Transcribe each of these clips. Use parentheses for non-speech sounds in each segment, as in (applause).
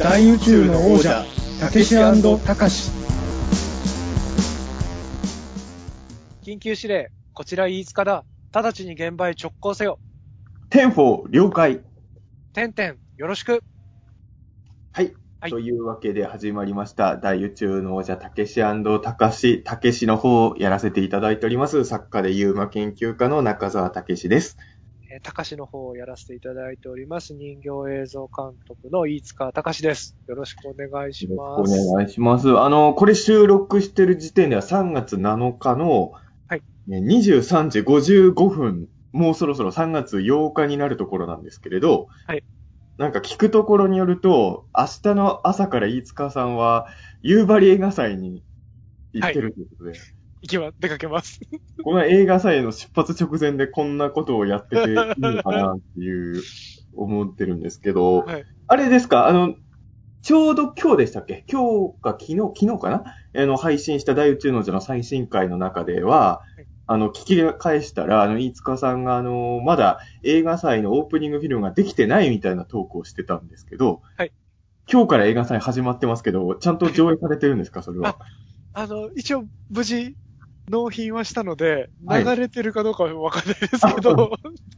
大宇宙の王者たけしたかし緊急指令、こちら飯塚だ。直ちに現場へ直行せよ。 Ten-four 了解。てんてん、よろしく。はい。はいというわけで始まりました。大宇宙の王者、たけしたかし、たけしの方をやらせていただいております。作家で UMA研究家の中澤たけしです。えー、高しの方をやらせていただいております。人形映像監督の飯塚隆です。よろしくお願いしよます。ろしくお願いします。あの、これ収録してる時点では3月7日の、はいね23時55分、もうそろそろ3月8日になるところなんですけれど、はいなんか聞くところによると、明日の朝から飯塚さんは、夕張映画祭に行ってるということで、行きま、出かけます。この映画祭の出発直前でこんなことをやってていいのかなっていう、思ってるんですけど、はい。あれですか？あの、ちょうど今日でしたっけ？今日か昨日、昨日かな？あの、配信した大宇宙の女の最新回の中では、はい。あの、聞き返したら、あの、飯塚さんが、あの、まだ映画祭のオープニングフィルムができてないみたいなトークをしてたんですけど、はい。今日から映画祭始まってますけど、ちゃんと上映されてるんですか？それは。あの、一応、無事、納品はしたので、はい流れてるかどうかはわかんないですけど、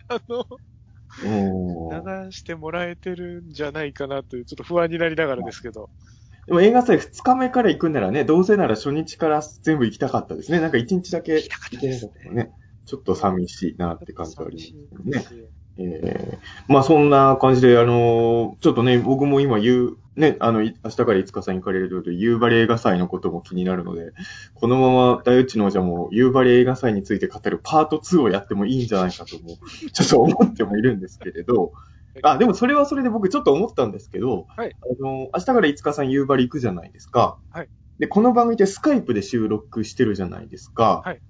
あの、おー流してもらえてるんじゃないかなという、ちょっと不安になりながらですけど。でも映画祭2日目から行くんならね、どうせなら初日から全部行きたかったですね。なんか1日だけ行けなかったのね。ちょっと寂しいなって感じはありますけどね。えー、まあそんな感じで、あのーちょっとね、僕も今言う、ね、あの、い明日から5日さん行かれるということで、夕張映画祭のことも気になるので、このまま大内のじゃも夕張映画祭について語るパート2をやってもいいんじゃないかとも、ちょっと思ってもいるんですけれど、あ、でもそれはそれで僕ちょっと思ったんですけど、はい。あの、明日から5日さん夕張行くじゃないですか。はい。で、この番組ってスカイプで収録してるじゃないですか。はい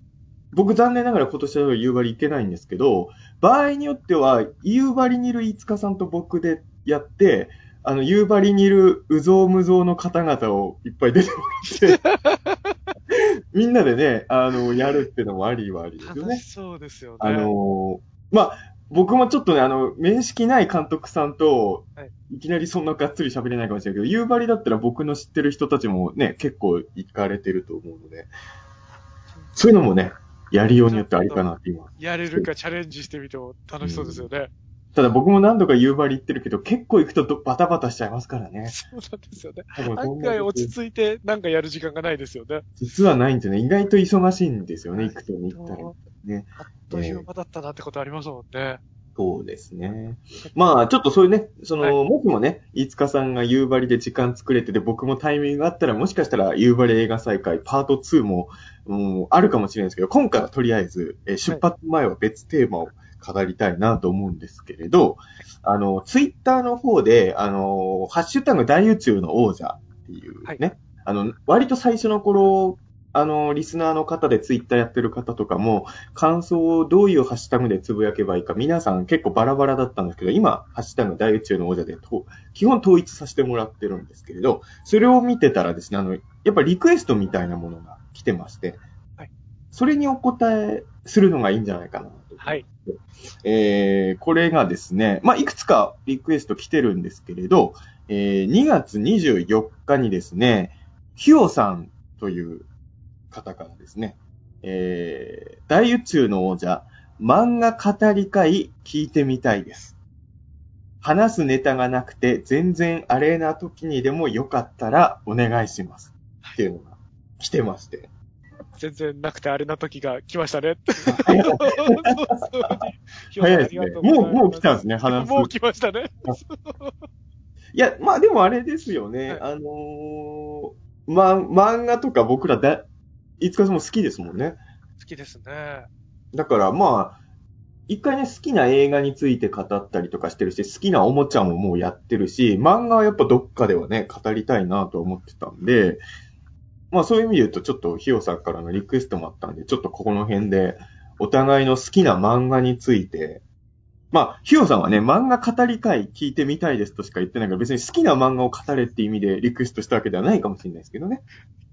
僕残念ながら今年は夕張行けないんですけど、場合によっては、夕張にいる飯塚さんと僕でやって、あの、夕張にいるうぞうむぞうの方々をいっぱい出てもらって、(laughs) みんなでね、あの、やるってのもありはありですよね。そうですよね。あのーまあ、僕もちょっとね、あの、面識ない監督さんとはい、いきなりそんながっつり喋れないかもしれないけど、夕張だったら僕の知ってる人たちもね、結構行かれてると思うので、そういうのもね、やりようによってありかなって今。やれるかチャレンジしてみても楽しそうですよね。ただ僕も何度か夕張行ってるけど、結構行くとどバタバタしちゃいますからね。そうなんですよね。案外落ち着いてなんかやる時間がないですよね。実はないんですよね。意外と忙しいんですよね、行くとね、行ったら。ね。あっという間だったなってことありますもんね。そうですね。まあ、ちょっとそういうね、その、はい。もしもね、飯塚さんが夕張で時間作れてて、僕もタイミングがあったら、もしかしたら夕張映画祭会パート2も、うん、あるかもしれないですけど、今回はとりあえず、えー出発前は別テーマを語りたいなと思うんですけれど、あの、ツイッターの方で、あの、ハッシュタグ大宇宙の王者っていうね、はい。あの、割と最初の頃、あの、リスナーの方でツイッターやってる方とかも、感想をどういうハッシュタグでつぶやけばいいか、皆さん結構バラバラだったんですけど、今、ハッシュタグ大宇宙の王者でと、基本統一させてもらってるんですけれど、それを見てたらですね、あの、やっぱリクエストみたいなものが来てまして、はいそれにお答えするのがいいんじゃないかなと。はい。えー、これがですね、まあ、いくつかリクエスト来てるんですけれど、えー、2月24日にですね、ヒヨさんという方からですね、えー、大宇宙の王者、漫画語り会聞いてみたいです。話すネタがなくて全然あれな時にでもよかったらお願いします。っていうのが来てまして。全然なくてあれな時が来ましたね。早いですね。もう、もう来たんですね、話す。もう来ましたね。いや、まあでもあれですよね。はいあのー、ま、漫画とか僕らだ、いつかさんも好きですもんね。好きですね。だからまあ、一回ね、好きな映画について語ったりとかしてるし、好きなおもちゃももうやってるし、漫画はやっぱどっかではね、語りたいなと思ってたんで、まあそういう意味で言うとちょっとヒヨさんからのリクエストもあったんで、ちょっとここの辺でお互いの好きな漫画について、まあ、ヒヨさんはね、漫画語り会聞いてみたいですとしか言ってないから、別に好きな漫画を語れって意味でリクエストしたわけではないかもしれないですけどね。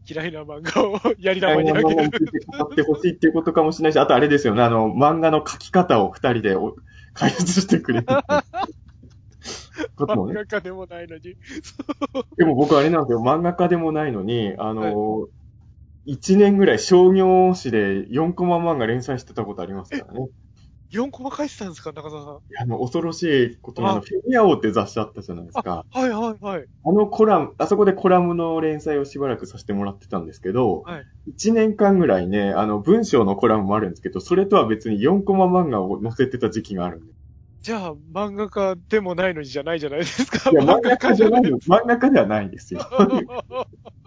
嫌いな漫画をやり玉にあげ漫画をる。ってほしいっていうことかもしれないし、あとあれですよね、あの、漫画の書き方を二人でお解説してくれる。ことをね。漫画家でもないのに。でも僕あれなんですよ、漫画家でもないのに、あの、1年ぐらい商業誌で4コマ漫画連載してたことありますからね。4コマ書いてたんですか、中澤さん？あの、恐ろしいことに、あの、あフィギュア王って雑誌あったじゃないですか。はいはいはい。あのコラム、あそこでコラムの連載をしばらくさせてもらってたんですけど、はい1年間ぐらいね、あの、文章のコラムもあるんですけど、それとは別に4コマ漫画を載せてた時期があるんで。じゃあ、漫画家でもないのにじゃないじゃないですか。いや、漫画家じゃないの。の、漫画家ではないんですよ。(laughs)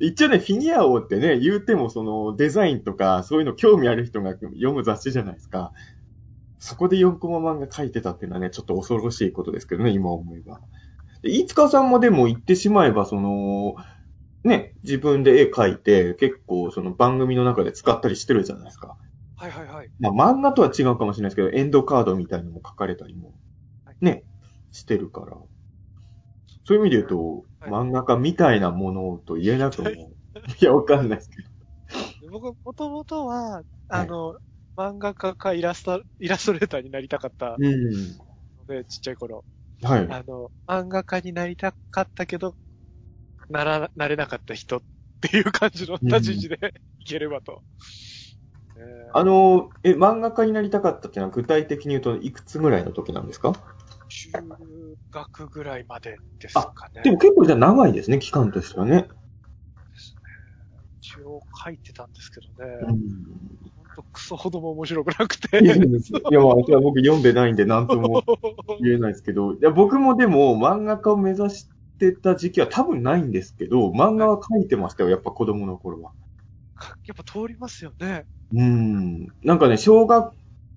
一応ね、フィギュア王ってね、言うてもそのデザインとか、そういうの興味ある人が読む雑誌じゃないですか。そこで4コマ漫画書いてたっていうのはね、ちょっと恐ろしいことですけどね、今思えば。で、飯塚さんもでも言ってしまえば、その、ね、自分で絵描いて、結構その番組の中で使ったりしてるじゃないですか。はいはいはい。まあ漫画とは違うかもしれないですけど、エンドカードみたいなのも書かれたりもはい、ね、してるから。そういう意味で言うと、はい漫画家みたいなものと言えなくも、いや、わかんないですけど。僕、もともとは、あの、漫画家かイラスト、イラストレーターになりたかったうん。ので、ちっちゃい頃。はい。あの、漫画家になりたかったけど、なら、なれなかった人っていう感じの立ち位置でいければと。えーあの、え、漫画家になりたかったっていうのは具体的に言うといくつぐらいの時なんですか？中学ぐらいまでですかね。でも結構じゃあ長いですね、期間としてはね。ですね。一応書いてたんですけどね。うん。クソほども面白くなくて。いや、いやまあ、それは僕読んでないんで何とも (laughs) 言えないですけど、いや、僕もでも漫画家を目指してた時期は多分ないんですけど、漫画は描いてましたよ、やっぱ子供の頃は。かやっぱ通りますよね。うん。なんかね、小学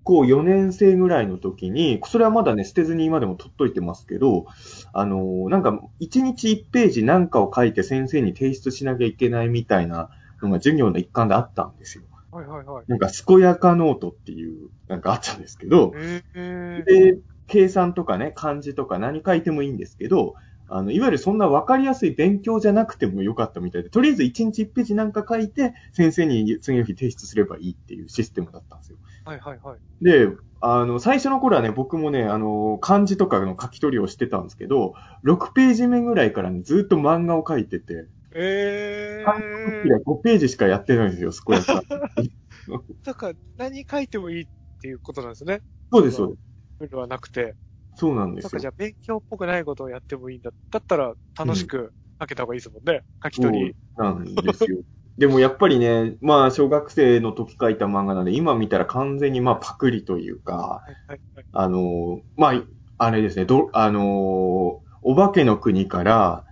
校4年生ぐらいの時に、それはまだね、捨てずに今でも取っといてますけど、あの、なんか、1日1ページなんかを書いて先生に提出しなきゃいけないみたいなのが授業の一環であったんですよ。はいはいはい。なんか、健やかノートっていう、なんかあったんですけど、ええで、計算とかね、漢字とか何書いてもいいんですけど、あの、いわゆるそんな分かりやすい勉強じゃなくてもよかったみたいで、とりあえず1日1ページなんか書いて、先生に次の日提出すればいいっていうシステムだったんですよ。はいはいはい。で、あの、最初の頃はね、僕もね、あの、漢字とかの書き取りをしてたんですけど、6ページ目ぐらいからね、ずっと漫画を書いてて、ええいや5ページしかやってないんですよ、健やか。(laughs) だから、何書いてもいいっていうことなんですね。そうです、そうです。ルールはなくて。そうなんですよだからじゃ。あ勉強っぽくないことをやってもいいんだ。だったら楽しく書けた方がいいですもんね。書き取り。なんですよ。(laughs) でもやっぱりね、まあ小学生の時書いた漫画なんで、今見たら完全にまあパクリというか、はいはいはい。あの、まあ、あれですね、ど、あの、お化けの国から、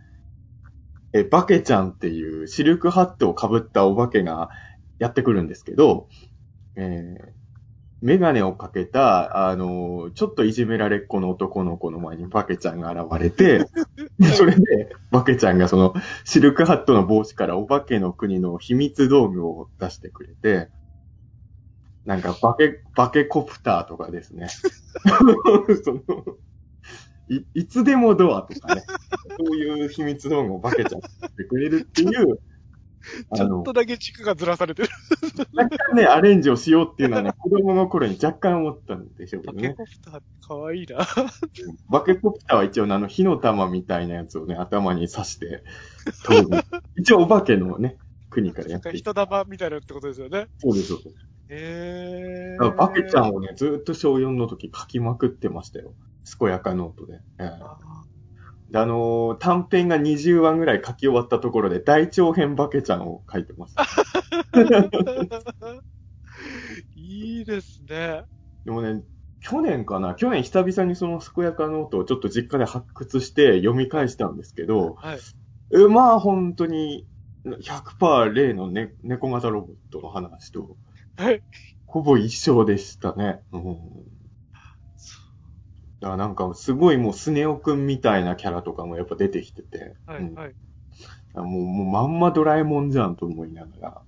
え、バケちゃんっていうシルクハットを被ったお化けがやってくるんですけど、えーメガネをかけた、あの、ちょっといじめられっ子の男の子の前にバケちゃんが現れて、で (laughs) それで、バケちゃんがその、シルクハットの帽子からお化けの国の秘密道具を出してくれて、なんか、バケ、バケコプターとかですね。(laughs) そのい、いつでもドアとかね。そういう秘密道具をバケちゃんが出してくれるっていう、(laughs) ちょっと、だけ軸がずらされてる。(laughs) 若干ね、アレンジをしようっていうのはね、(laughs) 子供の頃に若干思ったんでしょうけどね。コプターかわいいな。バケコプターは一応ねあの、火の玉みたいなやつをね、頭に刺して、一応お化けのね、国からやってい人玉みたいなってことですよね。そうです、そうです。へえだからバケちゃんをね、ずっと小4の時書きまくってましたよ。健やかノートで。ええあのー短編が20話ぐらい書き終わったところで、大長編バケちゃんを書いてました。ーいいですね。でもね、去年かな？去年久々にその健やかノートをちょっと実家で発掘して読み返したんですけど、はい。えまあ本当に100%例の、ね、猫型ロボットの話と、はい。ほぼ一緒でしたね。うんだからなんかすごいもうスネ夫くんみたいなキャラとかもやっぱ出てきてて、うんはいはい。あもうもうまんまドラえもんじゃんと思いながら、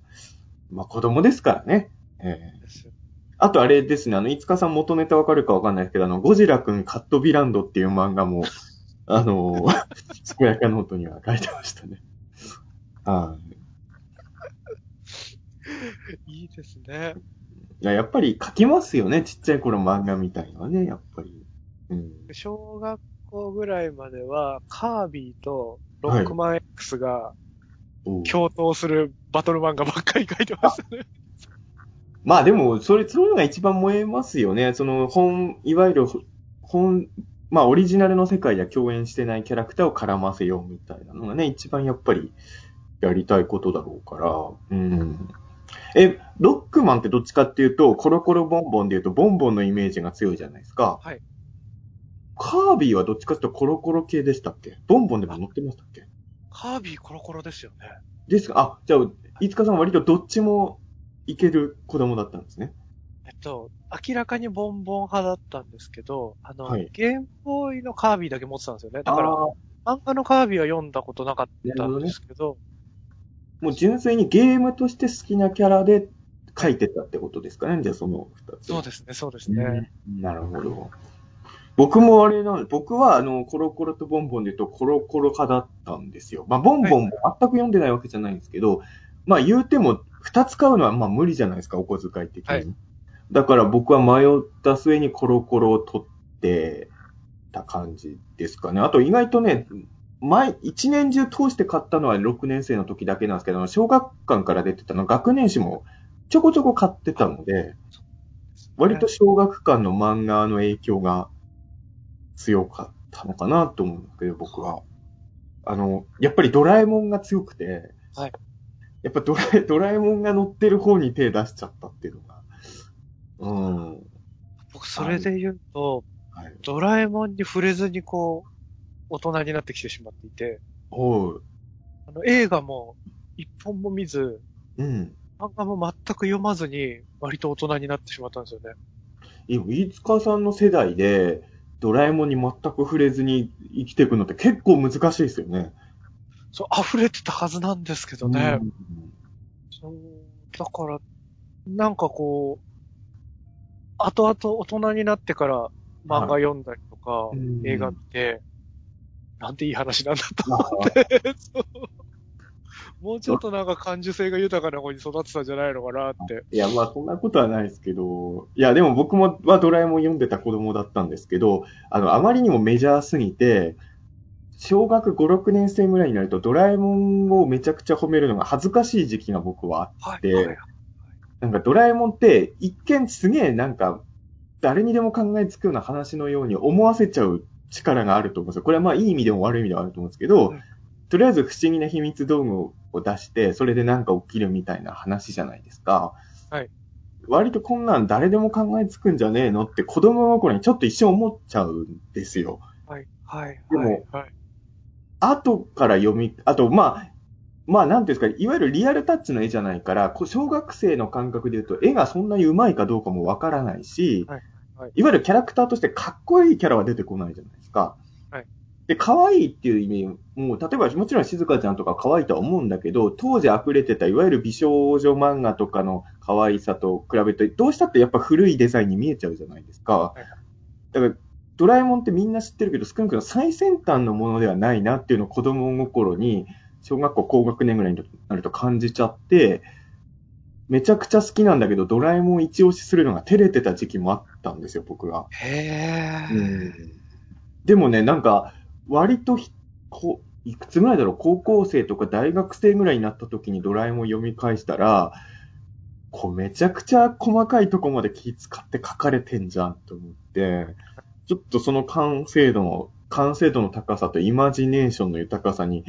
まあ子供ですからね。ええですよあとあれですね、あの、飯塚さん元ネタわかるかわかんないですけど、あの、ゴジラくんカットビランドっていう漫画も、(laughs) あの、(laughs) 健やかノートには書いてましたね。(laughs) はい。いいですね。いや、やっぱり書きますよね、ちっちゃい頃漫画みたいのはね、やっぱり。うん。小学校ぐらいまでは、カービィとロックマン X が共闘するバトル漫画ばっかり書いてましたね。まあでも、それ、そういうのが一番燃えますよね。その、本、いわゆる、本、まあオリジナルの世界では共演してないキャラクターを絡ませようみたいなのがね、一番やっぱりやりたいことだろうから。うん。え、ロックマンってどっちかっていうと、コロコロボンボンで言うと、ボンボンのイメージが強いじゃないですか。はい。カービィはどっちかっていうとコロコロ系でしたっけ？ボンボンでも乗ってましたっけ？カービィコロコロですよね。ですか？あ、じゃあ、飯塚さんは割とどっちもいける子供だったんですね。えっと、明らかにボンボン派だったんですけど、あの、はいゲームボーイのカービィだけ持ってたんですよね。だから、漫画のカービィは読んだことなかったんですけど、もう純粋にゲームとして好きなキャラで書いてたってことですかね？じゃあその二つ。そうですね、そうですね。なるほど。僕もあれなんで、僕はあの、コロコロとボンボンで言うとコロコロ派だったんですよ。まあ、ボンボンも全く読んでないわけじゃないんですけど、まあ言うても、二つ買うのはまあ無理じゃないですか、お小遣い的に。はいだから僕は迷った末にコロコロを取ってた感じですかね。あと意外とね、前、一年中通して買ったのは6年生の時だけなんですけど、小学館から出てたの学年誌もちょこちょこ買ってたので、割と小学館の漫画の影響が強かったのかなと思うんですけど、僕は。あの、やっぱりドラえもんが強くて、はいやっぱドラえドラえもんが乗ってる方に手出しちゃったっていうのが。うん。僕、それで言うと、はい。ドラえもんに触れずにこう、大人になってきてしまっていて、おう。あの、映画も一本も見ず、うん。漫画も全く読まずに、割と大人になってしまったんですよね。いや飯塚さんの世代で、ドラえもんに全く触れずに生きていくのって結構難しいですよね。そう、溢れてたはずなんですけどね。うん。そうだから、なんかこう、後々大人になってから漫画読んだりとか、うん。映画見て、なんていい話なんだとまあ思って、(laughs) そうもうちょっとなんか感受性が豊かな方に育ってたんじゃないのかなって。いや、まあ、そんなことはないですけど、いや、でも僕も、はドラえもん読んでた子供だったんですけど、あの、あまりにもメジャーすぎて、小学5、6年生ぐらいになると、ドラえもんをめちゃくちゃ褒めるのが恥ずかしい時期が僕はあっはい。ではいなんかドラえもんって、一見すげえなんか、誰にでも考えつくような話のように思わせちゃう力があると思うんですよ。これはまあいい意味でも悪い意味でもあると思うんですけど、うんとりあえず不思議な秘密道具を出して、それでなんか起きるみたいな話じゃないですか。はい。割とこんなん誰でも考えつくんじゃねえのって子供の頃にちょっと一瞬思っちゃうんですよ。はい。はい。でもはい。はい。後から読み、あと、まあ、まあ、なんていうんですか、いわゆるリアルタッチの絵じゃないから、小学生の感覚で言うと、絵がそんなに上手いかどうかもわからないし、はいはいいわゆるキャラクターとしてかっこいいキャラは出てこないじゃないですか。はいで、可愛いっていう意味、もう、例えば、もちろん静香ちゃんとか可愛いとは思うんだけど、当時溢れてた、いわゆる美少女漫画とかの可愛さと比べて、どうしたってやっぱ古いデザインに見えちゃうじゃないですか。いだから、ドラえもんってみんな知ってるけど、少なくとも最先端のものではないなっていうのを子供心に、小学校高学年ぐらいになると感じちゃって、めちゃくちゃ好きなんだけど、ドラえもん一押しするのが照れてた時期もあったんですよ、僕が。へー。でもね、なんか、割とひこいくつぐらいだろう、高校生とか大学生ぐらいになった時にドラえもん読み返したら、こうめちゃくちゃ細かいとこまで気使って書かれてんじゃんと思って、ちょっとその完成度の、完成度の高さとイマジネーションの豊かさに、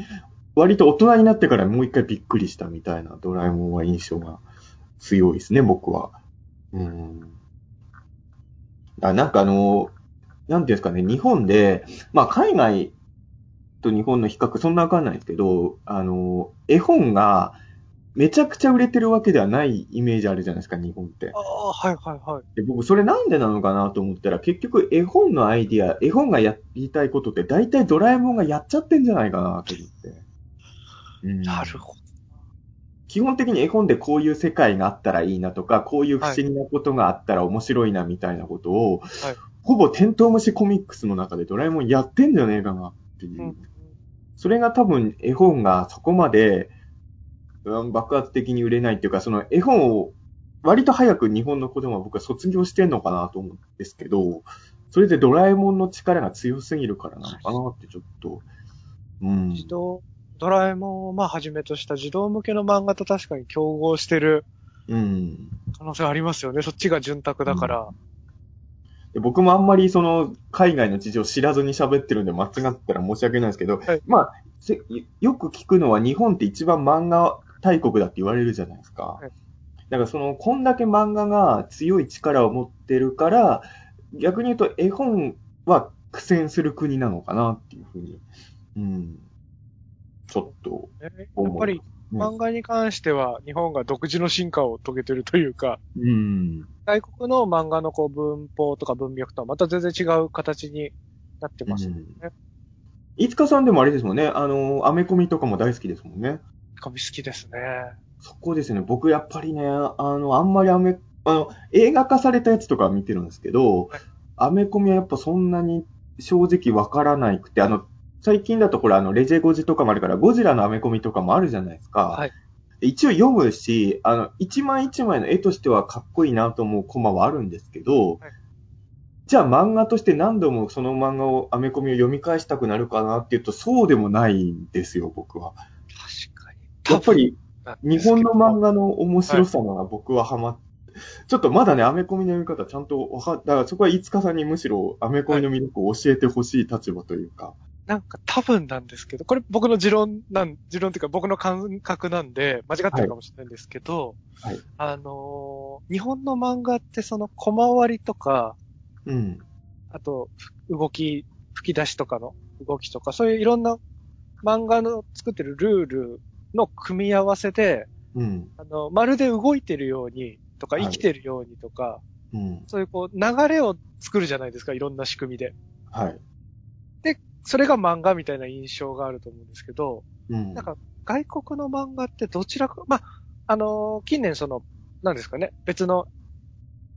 割と大人になってからもう一回びっくりしたみたいなドラえもんは印象が強いですね、僕は。うん。あなんかあの、なんていうんですかね、日本で、まあ海外と日本の比較そんなわかんないんですけど、あの、絵本がめちゃくちゃ売れてるわけではないイメージあるじゃないですか、日本って。ああ、はいはいはい。で僕、それなんでなのかなと思ったら、結局絵本のアイディア、絵本がやりたいことって大体ドラえもんがやっちゃってんじゃないかなと思って。うんなるほど。基本的に絵本でこういう世界があったらいいなとか、こういう不思議なことがあったら面白いなみたいなことを、はいほぼテントウムシコミックスの中でドラえもんやってんじゃねえかなっていう。うんそれが多分絵本がそこまで、うん爆発的に売れないっていうか、その絵本を割と早く日本の子供は僕は卒業してんのかなと思うんですけど、それでドラえもんの力が強すぎるからなのかなってちょっと、うん。児童、ドラえもんをまあはじめとした児童向けの漫画と確かに競合してるうん。可能性ありますよね。そっちが潤沢だから。で僕もあんまりその海外の事情知らずに喋ってるんで間違ったら申し訳ないですけど、はいまあせ、よく聞くのは日本って一番漫画大国だって言われるじゃないですか。はいだからその、こんだけ漫画が強い力を持ってるから、逆に言うと絵本は苦戦する国なのかなっていうふうに、うん、ちょっとねや思う。っぱりうん漫画に関しては日本が独自の進化を遂げてるというか、うん。外国の漫画のこう文法とか文脈とはまた全然違う形になってますよね。いつかさんでもあれですもんね、あの、アメコミとかも大好きですもんね。紙好きですね。そこですね。僕やっぱりね、あの、あんまりアメ、あの、映画化されたやつとか見てるんですけど、はいアメコミはやっぱそんなに正直わからないくて、あの、最近だとこれあの、レジェゴジとかもあるから、ゴジラのアメコミとかもあるじゃないですか。はい一応読むし、あの、一枚一枚の絵としてはかっこいいなと思うコマはあるんですけど、はいじゃあ漫画として何度もその漫画を、アメコミを読み返したくなるかなっていうと、そうでもないんですよ、僕は。確かに。やっぱり、日本の漫画。画の面白さが僕はハマっ、ちょっとまだね、アメコミの読み方ちゃんとわかっ、だからそこは飯塚さんにむしろアメコミの魅力を教えてほしい立場というか。なんか多分なんですけど、これ僕の持論なん、持論っていうか僕の感覚なんで、間違ってるかもしれないんですけど、はい。あのー日本の漫画ってその小回りとか、うん。あと、ふ動き、吹き出しとかの動きとか、そういういろんな漫画の作ってるルールの組み合わせで、うん。あの、まるで動いてるようにとか、はい生きてるようにとか、うん。そういうこう、流れを作るじゃないですか、いろんな仕組みで。はい。それが漫画みたいな印象があると思うんですけど、うん。なんか、外国の漫画ってどちらか、まあ、あのー近年その、なんですかね、別の、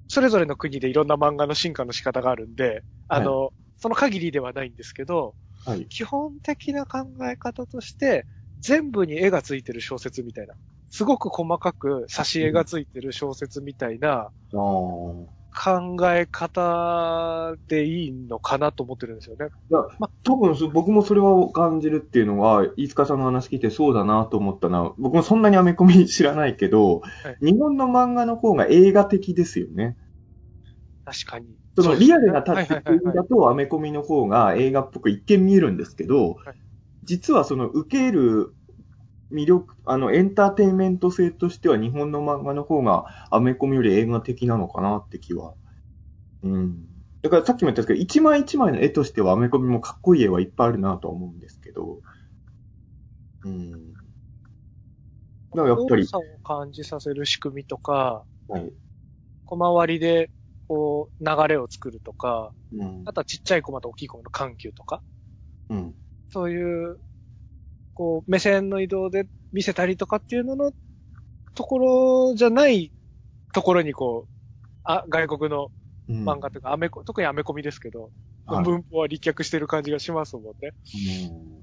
それぞれの国でいろんな漫画の進化の仕方があるんで、あのその限りではないんですけど、はい。基本的な考え方として、全部に絵がついてる小説みたいな。すごく細かく挿絵がついてる小説みたいなああ。考え方でいいのかなと思ってるんですよね。多分そ、僕もそれを感じるっていうのは、飯塚さんの話聞いてそうだなと思ったな。僕もそんなにアメコミ知らないけど、はい日本の漫画の方が映画的ですよね。確かに。そのリアルなタッチはいはいはいはいだとアメコミの方が映画っぽく一見見えるんですけどはい、実はその受ける魅力、あのエンターテインメント性としては日本の漫画の方がアメコミより映画的なのかなって気は。うん。だからさっきも言ったんですけど、一枚一枚の絵としてはアメコミもかっこいい絵はいっぱいあるなとは思うんですけど。うん。だからやっぱり動、作を感じさせる仕組みとか、はい。小回りで、こう、流れを作るとか、うんあ。とはちっちゃいコマと大きいコマの緩急とか、うん。そういう、こう、目線の移動で見せたりとかっていうののところじゃないところにこう、あ、外国のうん漫画とか、アメコ、特にアメコミですけど、はい文法は立脚してる感じがしますもんね。うん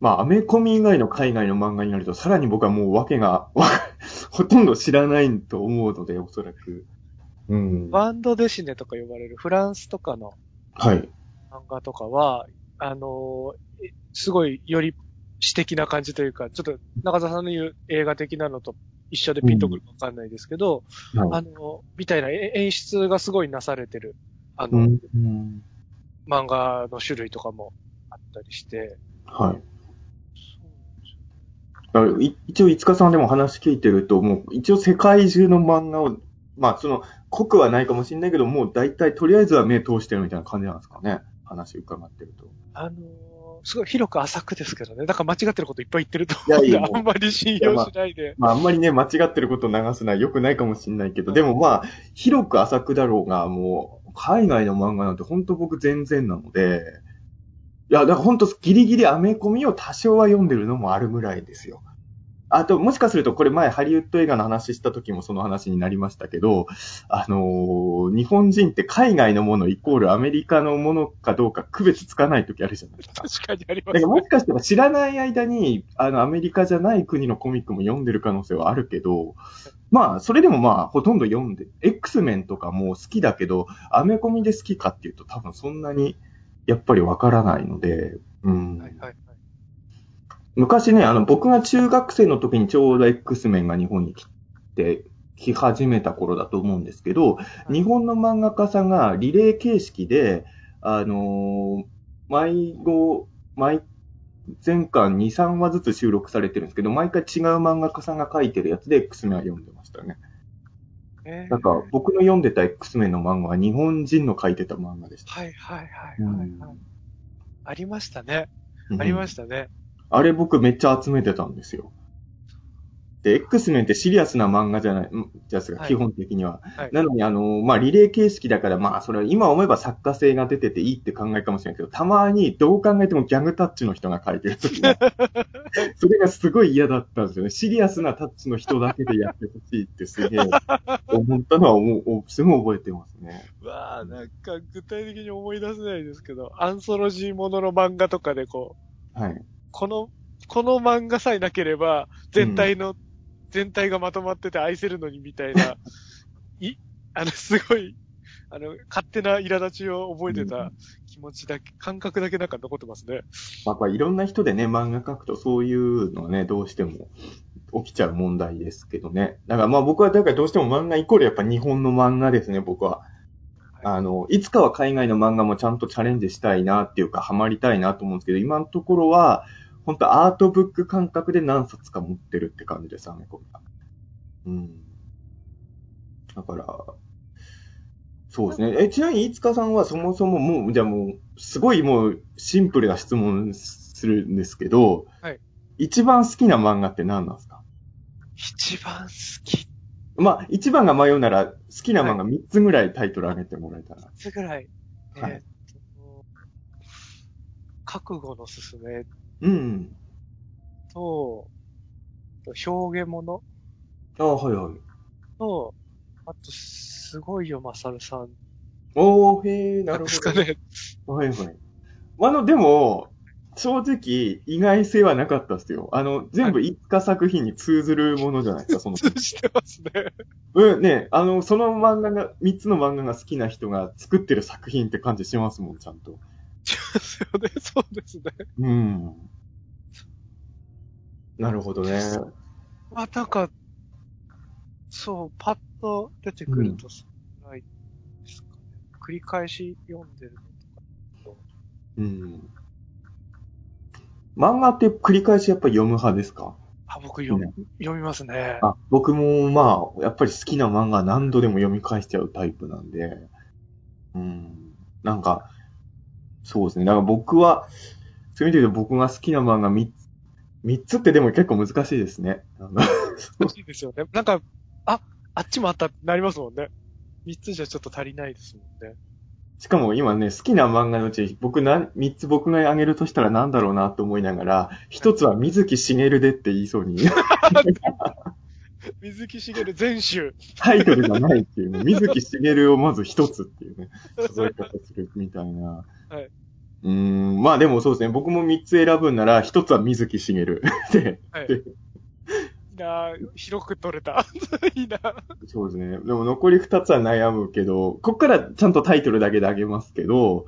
まあ、アメコミ以外の海外の漫画になると、さらに僕はもう訳が、わ (laughs) ほとんど知らないと思うので、おそらく。うん。バンドデシネとか呼ばれるフランスとかのはい。漫画とかは、あのーえすごいより詩的な感じというか、ちょっと中澤さんの言う映画的なのと一緒でピンとくるかわかんないですけど、はいあの、みたいなえ演出がすごいなされてる、あの、うん。うん漫画の種類とかもあったりして、はい一応、五日さんでも話聞いてると、もう、一応世界中の漫画を、まあ、その、濃くはないかもしれないけど、もう大体、とりあえずは目通してるみたいな感じなんですかね。話伺ってると。あのーすごい広く浅くですけどね。だから間違ってることいっぱい言ってると思うんで、いやいやあんまり信用しないで。まあ、あんまりね、間違ってることを流すのは良くないかもしれないけど、でもまあ、広く浅くだろうが、もう、海外の漫画なんて本当僕全然なので、いや、だから本当ギリギリアメコミを多少は読んでるのもあるぐらいですよ。あと、もしかすると、これ前ハリウッド映画の話した時もその話になりましたけど、あのー日本人って海外のものイコールアメリカのものかどうか区別つかない時あるじゃないですか。確かにありまだからすね。もしかしたら知らない間に、あの、アメリカじゃない国のコミックも読んでる可能性はあるけど、まあ、それでもまあ、ほとんど読んで、X メンとかも好きだけど、アメコミで好きかっていうと多分そんなに、やっぱりわからないので、うん。はいはいはい。昔ね、あの、僕が中学生の時にちょうど X メンが日本に来て、来始めた頃だと思うんですけど、い日本の漫画家さんがリレー形式で、あのー毎号、毎、前巻2、3話ずつ収録されてるんですけど、毎回違う漫画家さんが書いてるやつで X メンは読んでましたね。えーなんか、僕の読んでた X メンの漫画は日本人の書いてた漫画でした。はいはいはいはい、はいうんありましたね。ありまししたね。た。あれ僕めっちゃ集めてたんですよ。で、X メンってシリアスな漫画じゃない、んじゃないですか、はい基本的には。はい。なのに、あの、まあ、リレー形式だから、まあ、それは今思えば作家性が出てていいって考えかもしれないけど、たまにどう考えてもギャグタッチの人が書いてる時が、(laughs) それがすごい嫌だったんですよね。シリアスなタッチの人だけでやってほしいってすげえ思ったのは思う、すごい覚えてますね。うわあなんか具体的に思い出せないですけど、アンソロジーものの漫画とかでこう、はい。この、この漫画さえなければ、全体の、全体がまとまってて愛せるのにみたいな、(laughs) い、あの、すごい、あの、勝手な苛立ちを覚えてた気持ちだけ、感覚だけなんか残ってますね。まあ、やっぱいろんな人でね、漫画描くとそういうのはね、どうしても起きちゃう問題ですけどね。だからまあ僕は、だからどうしても漫画イコールやっぱ日本の漫画ですね、僕は。あの、いつかは海外の漫画もちゃんとチャレンジしたいなっていうか、ハマりたいなと思うんですけど、今のところは、本当アートブック感覚で何冊か持ってるって感じです、アメコミが。うん。だから、そうですね。え、ちなみに、いつかさんはそもそももう、じゃあもう、すごいもう、シンプルな質問するんですけど、はい。一番好きな漫画って何なんですか？一番好きまあ、一番が迷うなら、好きな漫画3つぐらいタイトル上げてもらえたら。つぐらい。はい覚悟のすすめうん。と、表現物？ああ、はいはい。と、あと、すごいよ、まさるさん。おー、へー、なるほど。ですかね。はいはい。あの、でも、正直、意外性はなかったっすよ。あの、全部一家作品に通ずるものじゃないですか、その。通じてますね。うん、ね、あの、その漫画が、三つの漫画が好きな人が作ってる作品って感じしますもん、ちゃんと。ですよね。そうですね。うん。なるほどね。まあ、なんか、そう、パッと出てくると、そんないですかね。繰り返し読んでるのとか。うん。漫画って繰り返しやっぱ読む派ですか？あ、僕読み、読みますね。あ、僕もまあ、やっぱり好きな漫画何度でも読み返しちゃうタイプなんで、うん。なんか、そうですね。だから僕は、そういう意味で言うと僕が好きな漫画3つ、3つってでも結構難しいですね。あの欲しいですよね。なんか、あ、あっちもあったってなりますもんね。三つじゃちょっと足りないですもんね。しかも今ね、好きな漫画のうち、僕な、3つ僕が挙げるとしたら何だろうなと思いながら、1つは水木しげるでって言いそうに、(laughs) (laughs) 水木しげる全集。タイトルがないっていうね、(laughs) 水木しげるをまず1つっていうね、数え方するみたいな。はい。うーん、まあでもそうですね、僕も3つ選ぶんなら、1つは水木しげる。(laughs) で、はい。なぁ広く取れた。いいなぁそうですね。でも残り2つは悩むけど、こっからちゃんとタイトルだけであげますけど、